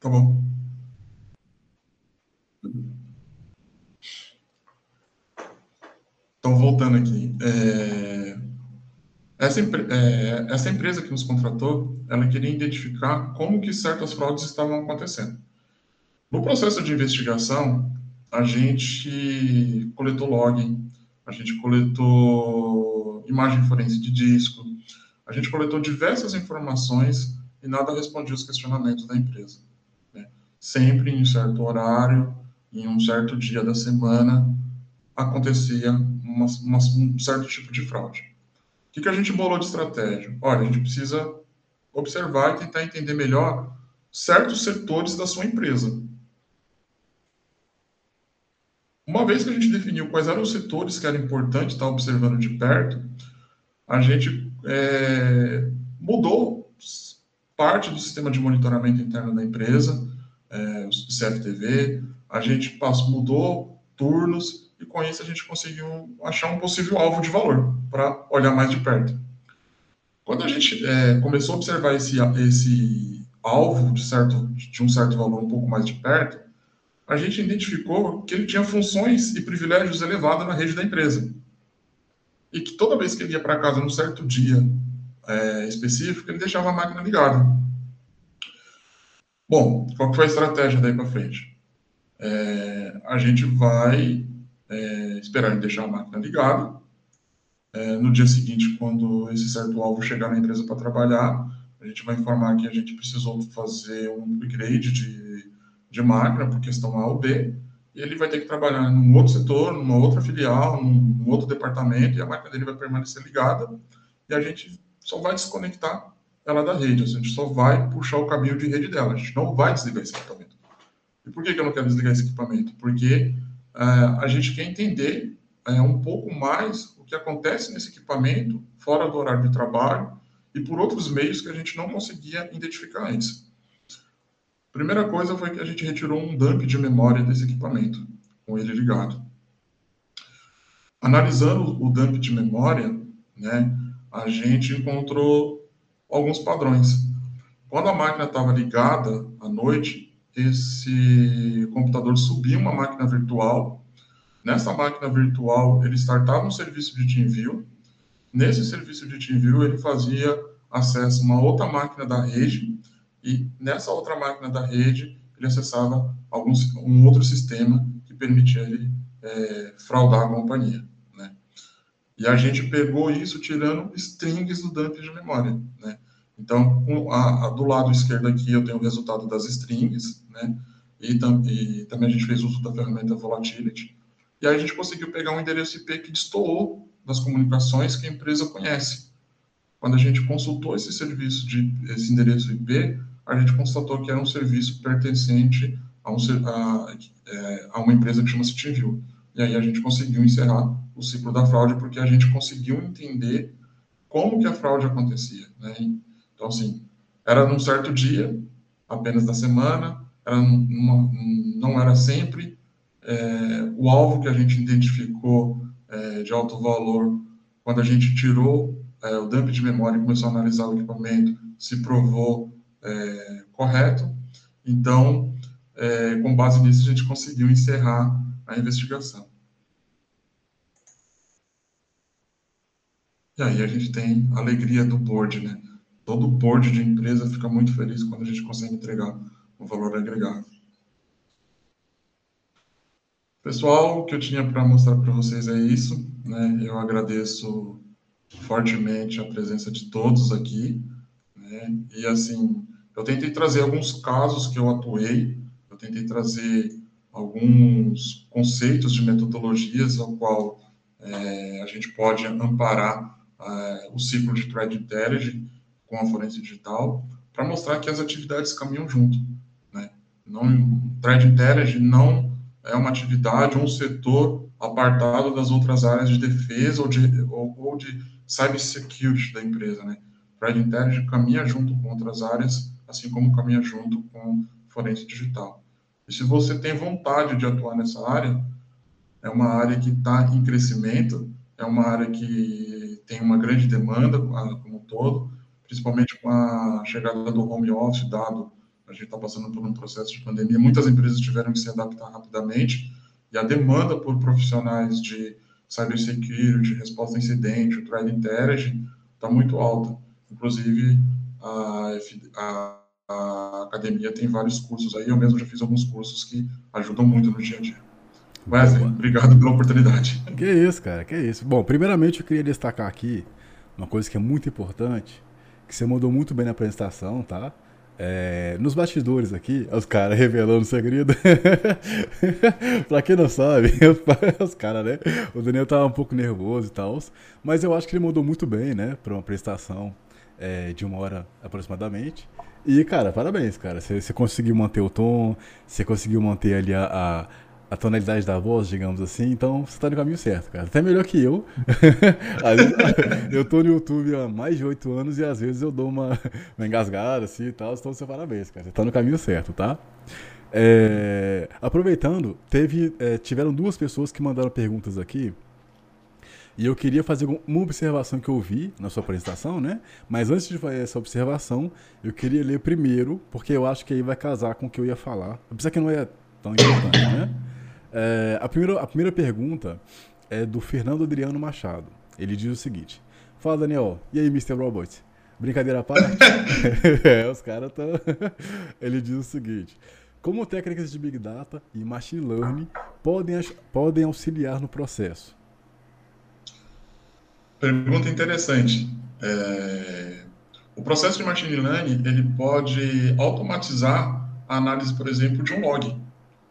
Tá bom. Então, voltando aqui. É... Essa, é... Essa empresa que nos contratou, ela queria identificar como que certas fraudes estavam acontecendo. No processo de investigação, a gente coletou login, a gente coletou imagem forense de disco, a gente coletou diversas informações e nada respondia os questionamentos da empresa sempre em um certo horário, em um certo dia da semana, acontecia uma, uma, um certo tipo de fraude. O que, que a gente bolou de estratégia? Olha, a gente precisa observar e tentar entender melhor certos setores da sua empresa. Uma vez que a gente definiu quais eram os setores que era importante estar observando de perto, a gente é, mudou parte do sistema de monitoramento interno da empresa, é, o CFTV, a gente passou, mudou turnos e com isso a gente conseguiu achar um possível alvo de valor para olhar mais de perto. Quando a gente é, começou a observar esse, esse alvo de, certo, de um certo valor um pouco mais de perto, a gente identificou que ele tinha funções e privilégios elevados na rede da empresa. E que toda vez que ele ia para casa num certo dia é, específico, ele deixava a máquina ligada. Bom, qual foi a estratégia daí para frente? É, a gente vai é, esperar ele deixar a máquina ligada. É, no dia seguinte, quando esse certo alvo chegar na empresa para trabalhar, a gente vai informar que a gente precisou fazer um upgrade de, de máquina por questão A ou B, e ele vai ter que trabalhar num outro setor, numa outra filial, num, num outro departamento, e a máquina dele vai permanecer ligada, e a gente só vai desconectar ela da rede. A gente só vai puxar o caminho de rede dela. A gente não vai desligar esse equipamento. E por que, que eu não quero desligar esse equipamento? Porque uh, a gente quer entender uh, um pouco mais o que acontece nesse equipamento fora do horário de trabalho e por outros meios que a gente não conseguia identificar antes. Primeira coisa foi que a gente retirou um dump de memória desse equipamento, com ele ligado. Analisando o dump de memória, né, a gente encontrou alguns padrões. Quando a máquina estava ligada à noite, esse computador subia uma máquina virtual. Nessa máquina virtual, ele startava um serviço de TeamView. Nesse serviço de TeamView, ele fazia acesso a uma outra máquina da rede e nessa outra máquina da rede ele acessava alguns, um outro sistema que permitia ele é, fraudar a companhia. E a gente pegou isso tirando strings do dump de memória, né? Então, a, a, do lado esquerdo aqui eu tenho o resultado das strings, né? E, tam, e, também a gente fez uso da ferramenta Volatility. E aí a gente conseguiu pegar um endereço IP que destoou das comunicações que a empresa conhece. Quando a gente consultou esse serviço de esse endereço IP, a gente constatou que era um serviço pertencente a, um, a, é, a uma empresa que chama-se TeamView. E aí a gente conseguiu encerrar o ciclo da fraude porque a gente conseguiu entender como que a fraude acontecia. Né? Então, assim, era num certo dia, apenas da semana, era numa, não era sempre. É, o alvo que a gente identificou é, de alto valor, quando a gente tirou é, o dump de memória e começou a analisar o equipamento, se provou é, correto. Então, é, com base nisso, a gente conseguiu encerrar a investigação. E aí a gente tem a alegria do board, né? Todo board de empresa fica muito feliz quando a gente consegue entregar um valor agregado. Pessoal, o que eu tinha para mostrar para vocês é isso. Né? Eu agradeço fortemente a presença de todos aqui. Né? E assim, eu tentei trazer alguns casos que eu atuei, eu tentei trazer alguns conceitos de metodologias ao qual é, a gente pode amparar é, o ciclo de Thread Intelligence com a forense digital para mostrar que as atividades caminham junto. Né? Não, Thread Intelligence não é uma atividade ou um setor apartado das outras áreas de defesa ou de, ou, ou de cybersecurity da empresa. Né? Thread Intelligence caminha junto com outras áreas, assim como caminha junto com forense digital. E se você tem vontade de atuar nessa área, é uma área que está em crescimento, é uma área que tem uma grande demanda como um todo, principalmente com a chegada do home office, dado a gente está passando por um processo de pandemia, muitas empresas tiveram que se adaptar rapidamente, e a demanda por profissionais de cybersecurity, resposta a incidente, o threat intelligence, está muito alta. Inclusive, a, a, a, academia tem vários cursos aí, eu mesmo já fiz alguns cursos que ajudam muito no dia a dia. Wesley, obrigado pela oportunidade.
Que isso, cara, que isso. Bom, primeiramente eu queria destacar aqui uma coisa que é muito importante, que você mandou muito bem na apresentação, tá? É, nos bastidores aqui, os caras revelando o segredo. pra quem não sabe, os caras, né? O Daniel tava um pouco nervoso e tal, mas eu acho que ele mandou muito bem, né? Pra uma apresentação é, de uma hora aproximadamente. E, cara, parabéns, cara. Você conseguiu manter o tom, você conseguiu manter ali a, a a tonalidade da voz, digamos assim, então você tá no caminho certo, cara. Até melhor que eu. eu tô no YouTube há mais de oito anos e às vezes eu dou uma, uma engasgada assim e tal, então você parabéns, cara. Você tá no caminho certo, tá? É, aproveitando, teve, é, tiveram duas pessoas que mandaram perguntas aqui. E eu queria fazer uma observação que eu vi na sua apresentação, né? Mas antes de fazer essa observação, eu queria ler primeiro, porque eu acho que aí vai casar com o que eu ia falar. Apesar que não é tão importante, né? É, a, primeira, a primeira pergunta é do Fernando Adriano Machado. Ele diz o seguinte: Fala, Daniel. E aí, Mr. Robot? Brincadeira à parte? é, os caras estão. Ele diz o seguinte: Como técnicas de Big Data e Machine Learning podem, podem auxiliar no processo?
Pergunta interessante. É... O processo de Machine Learning ele pode automatizar a análise, por exemplo, de um log.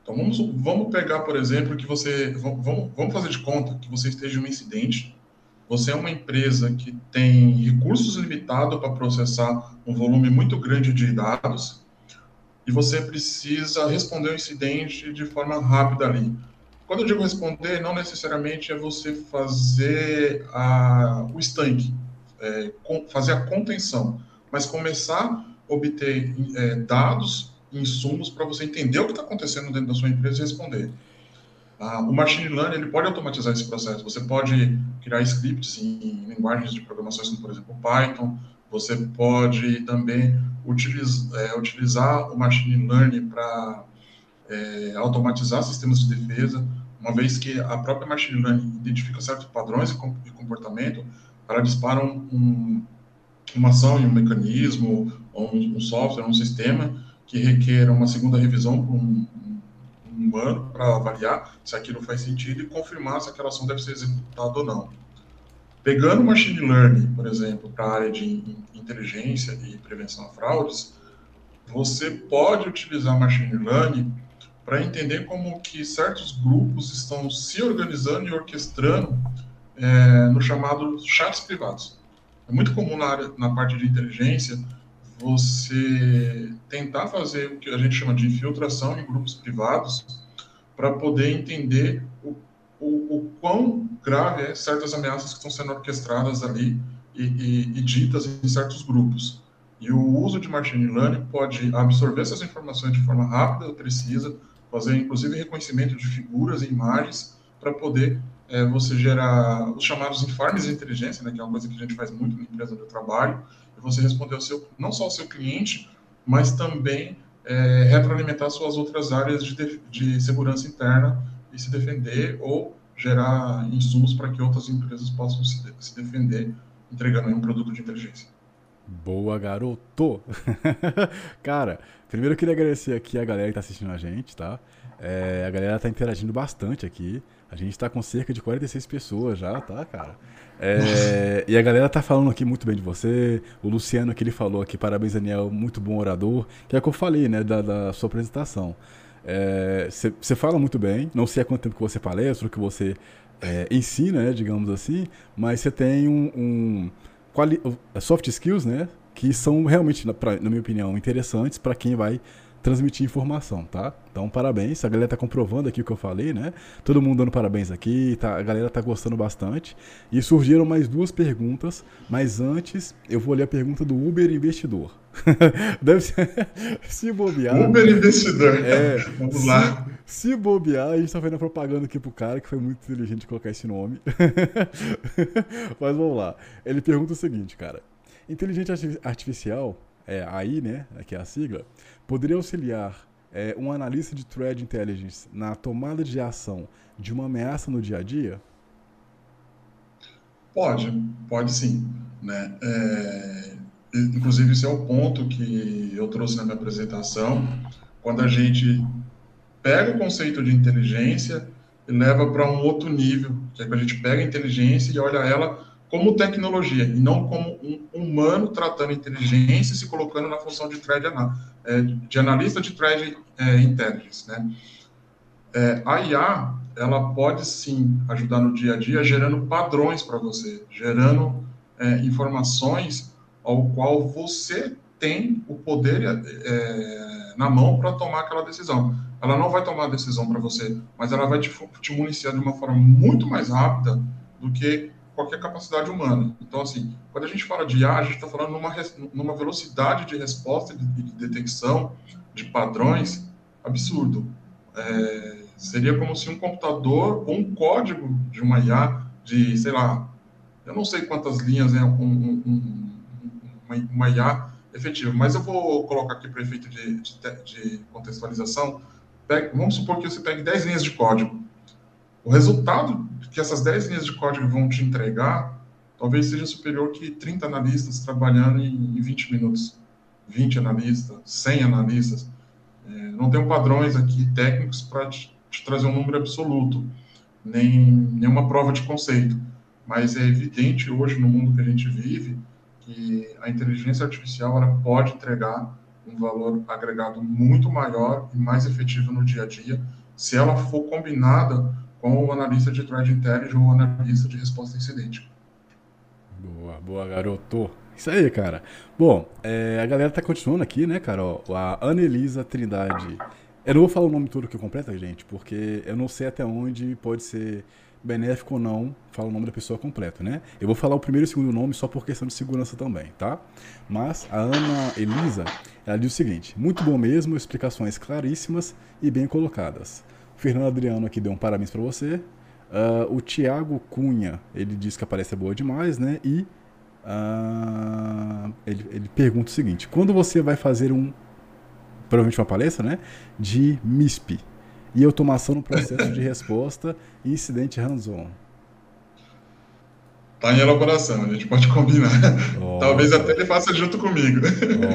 Então vamos, vamos pegar, por exemplo, que você. Vamos, vamos fazer de conta que você esteja em um incidente. Você é uma empresa que tem recursos limitados para processar um volume muito grande de dados e você precisa responder o incidente de forma rápida ali. Quando eu digo responder, não necessariamente é você fazer a, o estanque, é, fazer a contenção, mas começar a obter é, dados insumos para você entender o que está acontecendo dentro da sua empresa e responder. Ah, o machine learning ele pode automatizar esse processo. Você pode criar scripts em, linguagens de programação, como por exemplo Python. Você pode também utiliz, é, utilizar o machine learning para é, automatizar sistemas de defesa, uma vez que a própria machine learning identifica certos padrões de comportamento, ela dispara um, um, uma ação e um mecanismo, ou um, um software, um sistema que requer uma segunda revisão por um, um ano para avaliar se aquilo faz sentido e confirmar se aquela ação deve ser executada ou não. Pegando machine learning, por exemplo, para a área de inteligência e prevenção a fraudes, você pode utilizar machine learning para entender como que certos grupos estão se organizando e orquestrando é, no chamado chats privados. É muito comum na, área, na parte de inteligência você tentar fazer o que a gente chama de infiltração em grupos privados para poder entender o, o, o, quão grave é certas ameaças que estão sendo orquestradas ali e, e, e ditas em certos grupos. E o uso de machine learning pode absorver essas informações de forma rápida e precisa, fazer inclusive reconhecimento de figuras e imagens para poder é, você gerar os chamados informes de inteligência, né, que é uma coisa que a gente faz muito na empresa do trabalho, você responder ao seu, não só ao seu cliente, mas também é, retroalimentar suas outras áreas de, de segurança interna e se defender ou gerar insumos para que outras empresas possam se, se defender entregando um produto de inteligência.
Boa, garoto! Cara, primeiro eu queria agradecer aqui a galera que está assistindo a gente, tá? É, a galera está interagindo bastante aqui. A gente está com cerca de 46 pessoas já, tá, cara? É, e a galera tá falando aqui muito bem de você. O Luciano que ele falou aqui, parabéns, Daniel, muito bom orador. Que é o que eu falei, né, da, da sua apresentação. Você é, fala muito bem, não sei há quanto tempo que você palestra, que você é, ensina, né, digamos assim, mas você tem um, um soft skills, né, que são realmente, na, pra, na minha opinião, interessantes para quem vai transmitir informação, tá? Então, parabéns. A galera tá comprovando aqui o que eu falei, né? Todo mundo dando parabéns aqui, tá? a galera tá gostando bastante. E surgiram mais duas perguntas, mas antes eu vou ler a pergunta do Uber Investidor. Deve ser. se bobear.
Uber Investidor.
É, Vamos se, lá. Se bobear, a gente tá fazendo propaganda aqui pro cara, que foi muito inteligente colocar esse nome. mas vamos lá. Ele pergunta o seguinte, cara. Inteligência artificial, é, AI, né? Aqui é a sigla poderia auxiliar é, um analista de threat intelligence na tomada de ação de uma ameaça no dia a dia?
Pode, pode sim. Né? É, inclusive, esse é o ponto que eu trouxe na minha apresentação, quando a gente pega o conceito de inteligência e leva para um outro nível, que é que a gente pega a inteligência e olha ela como tecnologia e não como um humano tratando inteligência e se colocando na função de thread é, de analista de thread é, intelligence, né? É, a IA ela pode sim ajudar no dia a dia gerando padrões para você, gerando é, informações ao qual você tem o poder é, na mão para tomar aquela decisão. Ela não vai tomar a decisão para você, mas ela vai te, te municiar de uma forma muito mais rápida do que qualquer capacidade humana. Então, assim, quando a gente fala de IA, a gente está falando numa, numa velocidade de resposta e de, de, detecção de padrões absurdo. É, seria como se um computador ou um código de uma IA de, sei lá, eu não sei quantas linhas é um, um, um, uma, IA efetiva, mas eu vou colocar aqui para efeito de, de, de contextualização. vamos supor que você pegue 10 linhas de código. O resultado que essas 10 linhas de código vão te entregar talvez seja superior que 30 analistas trabalhando em 20 minutos. 20 analistas, 100 analistas. É, não tenho padrões aqui técnicos para te, te, trazer um número absoluto, nem nenhuma prova de conceito. Mas é evidente hoje, no mundo que a gente vive, que a inteligência artificial ela pode entregar um valor agregado muito maior e mais efetivo no dia a dia, se ela for combinada com o analista de threat intelligence ou o analista de resposta a incidente.
Boa, boa, garoto. Isso aí, cara. Bom, é, a galera tá continuando aqui, né, cara? Ó, a Anelisa Trindade. Eu não vou falar o nome todo que completa, gente, porque eu não sei até onde pode ser benéfico ou não falar o nome da pessoa completo, né? Eu vou falar o primeiro e o segundo nome só por questão de segurança também, tá? Mas a Ana Elisa, ela diz o seguinte: muito bom mesmo, explicações claríssimas e bem colocadas. Fernando Adriano aqui deu um parabéns para você. Uh, o Thiago Cunha, ele diz que a palestra é boa demais, né? E uh, ele, ele pergunta o seguinte: quando você vai fazer um, provavelmente uma palestra, né? De MISP e automação no processo de resposta e incidente hands-on?
Tá em elaboração, a gente pode combinar. Oh, Talvez até ele faça junto comigo.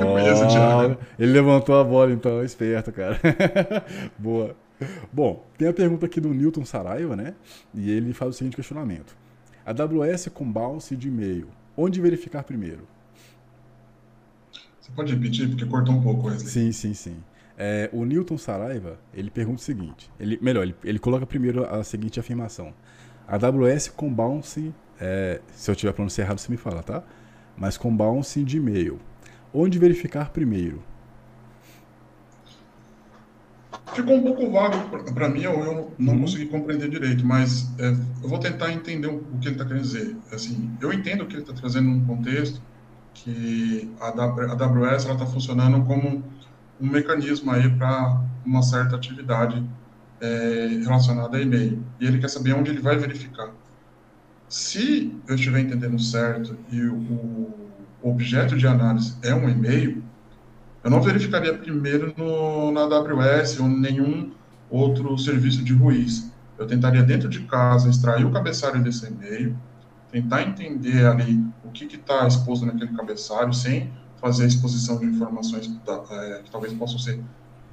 Oh, ele levantou a bola, então, esperto, cara. Boa. Bom, tem a pergunta aqui do Newton Saraiva, né? E ele faz o seguinte questionamento: AWS com bounce de e-mail, onde verificar primeiro?
Você pode repetir, porque cortou um pouco, Wesley.
Sim, sim, sim. É, o Newton Saraiva, ele pergunta o seguinte, ele, melhor, ele, ele coloca primeiro a seguinte afirmação. AWS com bounce, é, se eu tiver pronunciado errado, você me fala, tá? Mas com bounce de e-mail. Onde verificar primeiro?
Ficou um pouco vago para mim, eu não uhum. consegui compreender direito, mas é, eu vou tentar entender o que ele está querendo dizer. Assim, eu entendo que ele está trazendo um contexto que a AWS está funcionando como um mecanismo aí para uma certa atividade é, relacionada a e-mail. E ele quer saber onde ele vai verificar. Se eu estiver entendendo certo e o, o objeto de análise é um e-mail, eu não verificaria primeiro no, na AWS ou nenhum outro serviço de Ruiz. Eu tentaria dentro de casa extrair o cabeçalho desse e-mail, tentar entender ali o que está exposto naquele cabeçalho, sem fazer a exposição de informações da, é, que talvez possam ser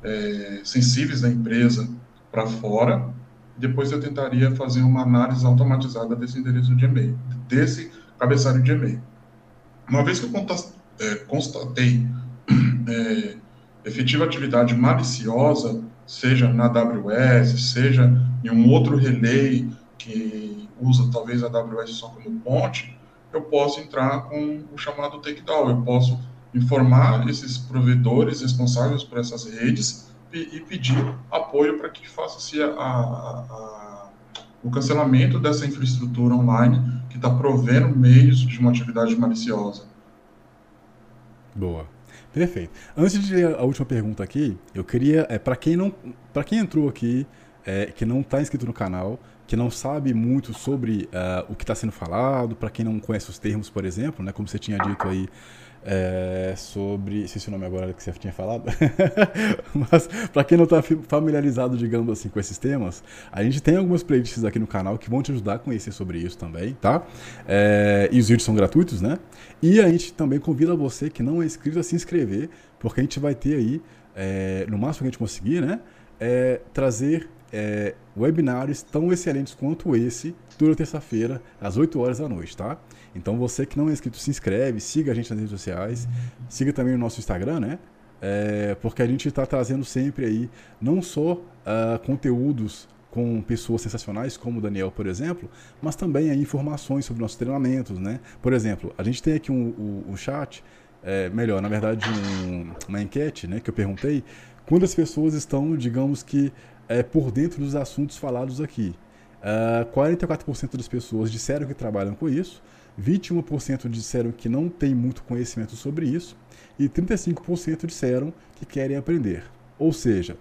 é, sensíveis da empresa para fora. Depois eu tentaria fazer uma análise automatizada desse endereço de e-mail, desse cabeçalho de e-mail. Uma vez que eu é, constatei é, efetiva atividade maliciosa, seja na AWS, seja em um outro relay que usa talvez a AWS só como ponte, eu posso entrar com o chamado takedown. Eu posso informar esses provedores responsáveis por essas redes e, e pedir apoio para que faça-se a, a, a, o cancelamento dessa infraestrutura online que está provendo meios de uma atividade maliciosa.
Boa. Perfeito. Antes de ler a última pergunta aqui, eu queria, é, para quem não, para quem entrou aqui, é, que não está inscrito no canal, que não sabe muito sobre uh, o que está sendo falado, para quem não conhece os termos, por exemplo, né, como você tinha dito aí é, sobre. Se o nome agora que você tinha falado. Mas, para quem não está familiarizado, digamos assim, com esses temas, a gente tem algumas playlists aqui no canal que vão te ajudar a conhecer sobre isso também, tá? É, e os vídeos são gratuitos, né? E a gente também convida você que não é inscrito a se inscrever, porque a gente vai ter aí, é, no máximo que a gente conseguir, né? É, trazer é, webinários tão excelentes quanto esse toda terça-feira, às 8 horas da noite, tá? Então você que não é inscrito, se inscreve, siga a gente nas redes sociais, siga também o nosso Instagram, né? É, porque a gente está trazendo sempre aí não só uh, conteúdos com pessoas sensacionais, como o Daniel, por exemplo, mas também aí, informações sobre nossos treinamentos, né? Por exemplo, a gente tem aqui um, um, um chat, é, melhor, na verdade, um, uma enquete, né? Que eu perguntei quantas pessoas estão, digamos que, é, por dentro dos assuntos falados aqui. Uh, ah, 44% das pessoas disseram que trabalham com isso, 21% disseram que não têm muito conhecimento sobre isso e 35% disseram que querem aprender. Ou seja,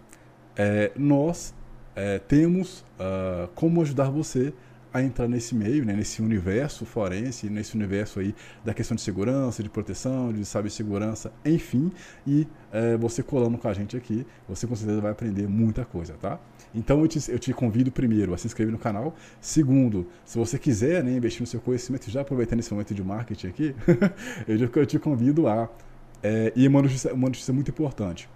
é, nós é, temos uh, como ajudar você a entrar nesse meio, né, nesse universo forense, nesse universo aí da questão de segurança, de proteção, de cibersegurança, enfim, e é, você colando com a gente aqui, você com certeza vai aprender muita coisa, tá? Então eu te, eu te convido primeiro a se inscrever no canal. Segundo, se você quiser né, investir no seu conhecimento, já aproveitando esse momento de marketing aqui, eu te convido a. É, e uma notícia, uma notícia muito importante.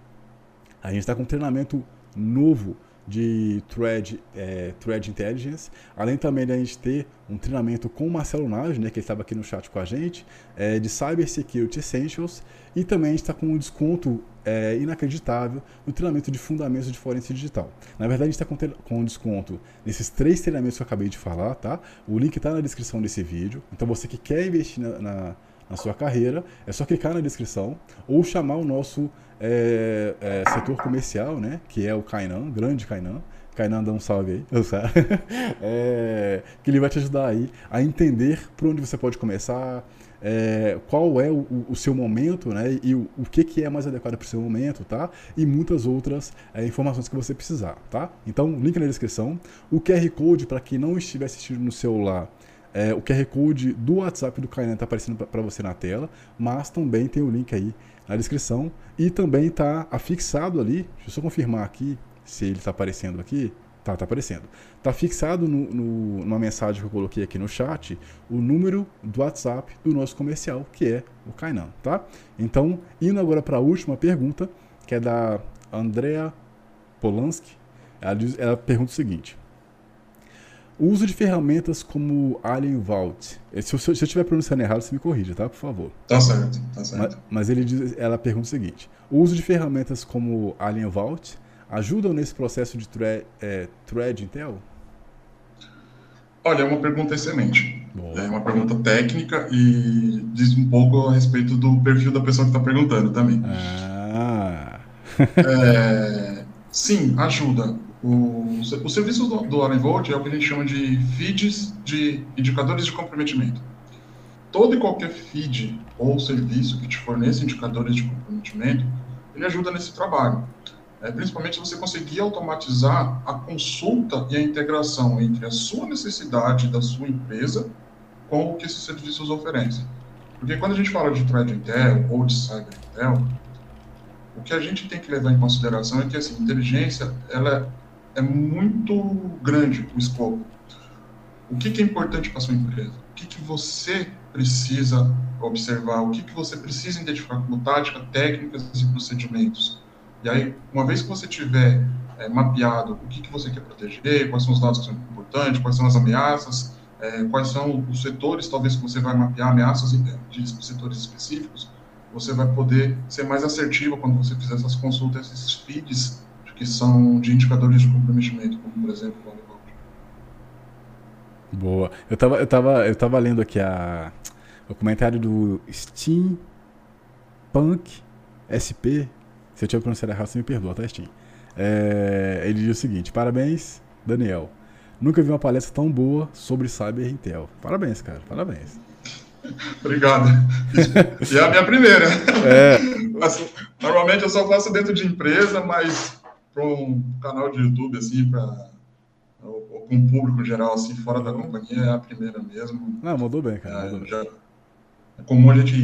A gente está com um treinamento novo de Thread, é, Thread Intelligence, além também de a gente ter um treinamento com o Marcelo Nage, né, que estava aqui no chat com a gente, é, de Cyber Security Essentials, e também está com um desconto é, inacreditável no treinamento de fundamentos de forense digital. Na verdade, a gente está com, com um desconto nesses três treinamentos que eu acabei de falar, tá? O link está na descrição desse vídeo, então você que quer investir na, na na sua carreira, é só clicar na descrição ou chamar o nosso é, é, setor comercial, né? Que é o Kainan, grande Kainan. Kainan, dá um salve aí. é, que ele vai te ajudar aí a entender por onde você pode começar, é, qual é o, o, seu momento, né? E o, o que, que é mais adequado para o seu momento, tá? E muitas outras é, informações que você precisar, tá? Então, link na descrição. O QR Code, para quem não estiver assistindo no celular, é, o QR Code do WhatsApp do Kainan está aparecendo para você na tela, mas também tem o link aí na descrição e também está afixado ali. Deixa eu só confirmar aqui se ele está aparecendo aqui. Tá, tá aparecendo. Tá fixado no, no, numa mensagem que eu coloquei aqui no chat o número do WhatsApp do nosso comercial, que é o Kainan, tá? Então, indo agora para a última pergunta, que é da Andrea Polanski. Ela, diz, ela pergunta o seguinte: o uso de ferramentas como Alien Vault. Eh, se eu, se eu estiver pronunciando errado, você me corrija, tá? Por favor.
Tá certo, tá certo.
Mas, mas ele diz, ela pergunta o seguinte: o uso de ferramentas como Alien Vault ajudam nesse processo de thread, é, thread Intel?
Olha, é uma pergunta excelente. É uma pergunta técnica e diz um pouco a respeito do perfil da pessoa que está perguntando também. Ah. é, sim, ajuda. O, o serviço do, do Arenvolt é o que a gente chama de feeds de indicadores de comprometimento. Todo e qualquer feed ou serviço que te forneça indicadores de comprometimento, ele ajuda nesse trabalho. É, principalmente você conseguir automatizar a consulta e a integração entre a sua necessidade da sua empresa com o que esses serviços oferecem. Porque quando a gente fala de Thread Intel ou de Cyber Intel, o que a gente tem que levar em consideração é que assim, inteligência ela é muito grande o escopo. O que, que é importante para sua empresa? O que, que você precisa observar? O que, que você precisa identificar como tática, técnicas e procedimentos? E aí, uma vez que você tiver é, mapeado o que, que você quer proteger, quais são os dados que são importantes, quais são as ameaças, é, quais são os setores, talvez, que você vai mapear ameaças de setores específicos, você vai poder ser mais assertivo quando você fizer essas consultas, esses feeds que são de indicadores de comprometimento, como por exemplo o
Boa. Eu tava, eu tava, eu tava lendo aqui a, o comentário do Steam Punk SP. Se eu tiver pronunciado errado, você me perdoa, tá, Steam? É, ele diz o seguinte: Parabéns, Daniel. Nunca vi uma palestra tão boa sobre Cyber Intel. Parabéns, cara. Parabéns.
Obrigado. E é a minha primeira. É. Normalmente eu só faço dentro de empresa, mas para um canal de YouTube, assim, para com o público geral, assim, fora da companhia, é a primeira mesmo.
Não, mandou bem, cara.
É, já, é comum a gente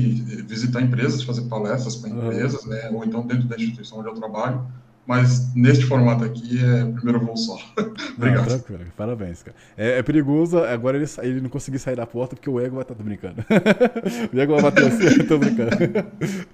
visitar empresas, fazer palestras para empresas, uhum. né? Ou então dentro da instituição onde eu trabalho. Mas neste formato aqui é primeiro voo só. Obrigado.
Não, tranquilo, parabéns, cara. É, é, perigoso agora ele, ele não conseguir sair da porta porque o ego vai estar tá, brincando. o ego vai bater assim, tô brincando.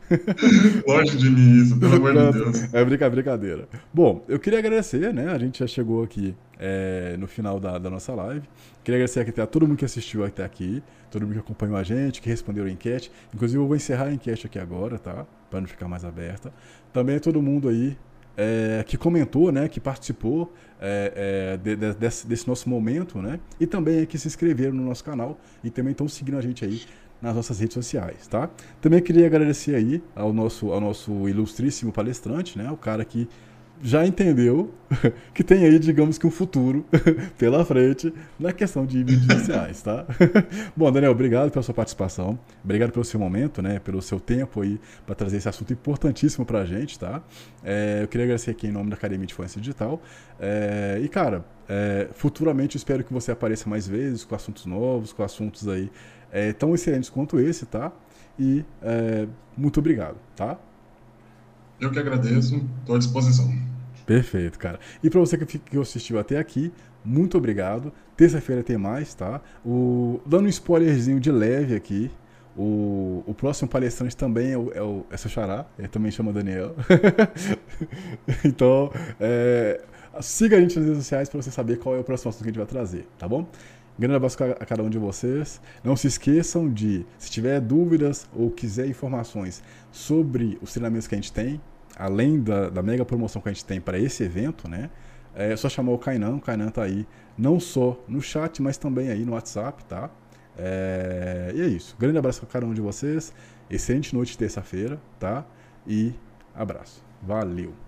Longe de mim isso, pelo amor de Deus.
É brincadeira. Bom, eu queria agradecer, né? A gente já chegou aqui é, no final da, da, nossa live. Queria agradecer aqui a todo mundo que assistiu até aqui, todo mundo que acompanhou a gente, que respondeu a enquete. Inclusive, eu vou encerrar a enquete aqui agora, tá? Para não ficar mais aberta. Também todo mundo aí é, que comentou, né, que participou é, é, de, de, desse, desse, nosso momento, né, e também que se inscreveram no nosso canal e também estão seguindo a gente aí nas nossas redes sociais, tá? Também queria agradecer aí ao nosso, ao nosso ilustríssimo palestrante, né, o cara que já entendeu que tem aí, digamos que um futuro pela frente na questão de mídias sociais, tá? Bom, Daniel, obrigado pela sua participação, obrigado pelo seu momento, né, pelo seu tempo aí para trazer esse assunto importantíssimo para a gente, tá? É, eu queria agradecer aqui em nome da Academia de Influência Digital é, e, cara, é, futuramente espero que você apareça mais vezes com assuntos novos, com assuntos aí é, tão excelentes quanto esse, tá? E é, muito obrigado, tá?
Eu que agradeço, estou à disposição.
Perfeito, cara. E para você que assistiu até aqui, muito obrigado. Terça-feira tem mais, tá? O, dando um spoilerzinho de leve aqui. O, o próximo palestrante também é o, é o é xará, ele também chama Daniel. então, é, siga a gente nas redes sociais para você saber qual é o próximo assunto que a gente vai trazer, tá bom? Grande abraço a cada um de vocês. Não se esqueçam de, se tiver dúvidas ou quiser informações sobre os treinamentos que a gente tem, além da, da mega promoção que a gente tem para esse evento, né? É só chamar o Kainan, o Kainan tá aí, não só no chat, mas também aí no WhatsApp, tá? É, e é isso. Grande abraço para cada um de vocês. Excelente noite de terça-feira, tá? E abraço. Valeu!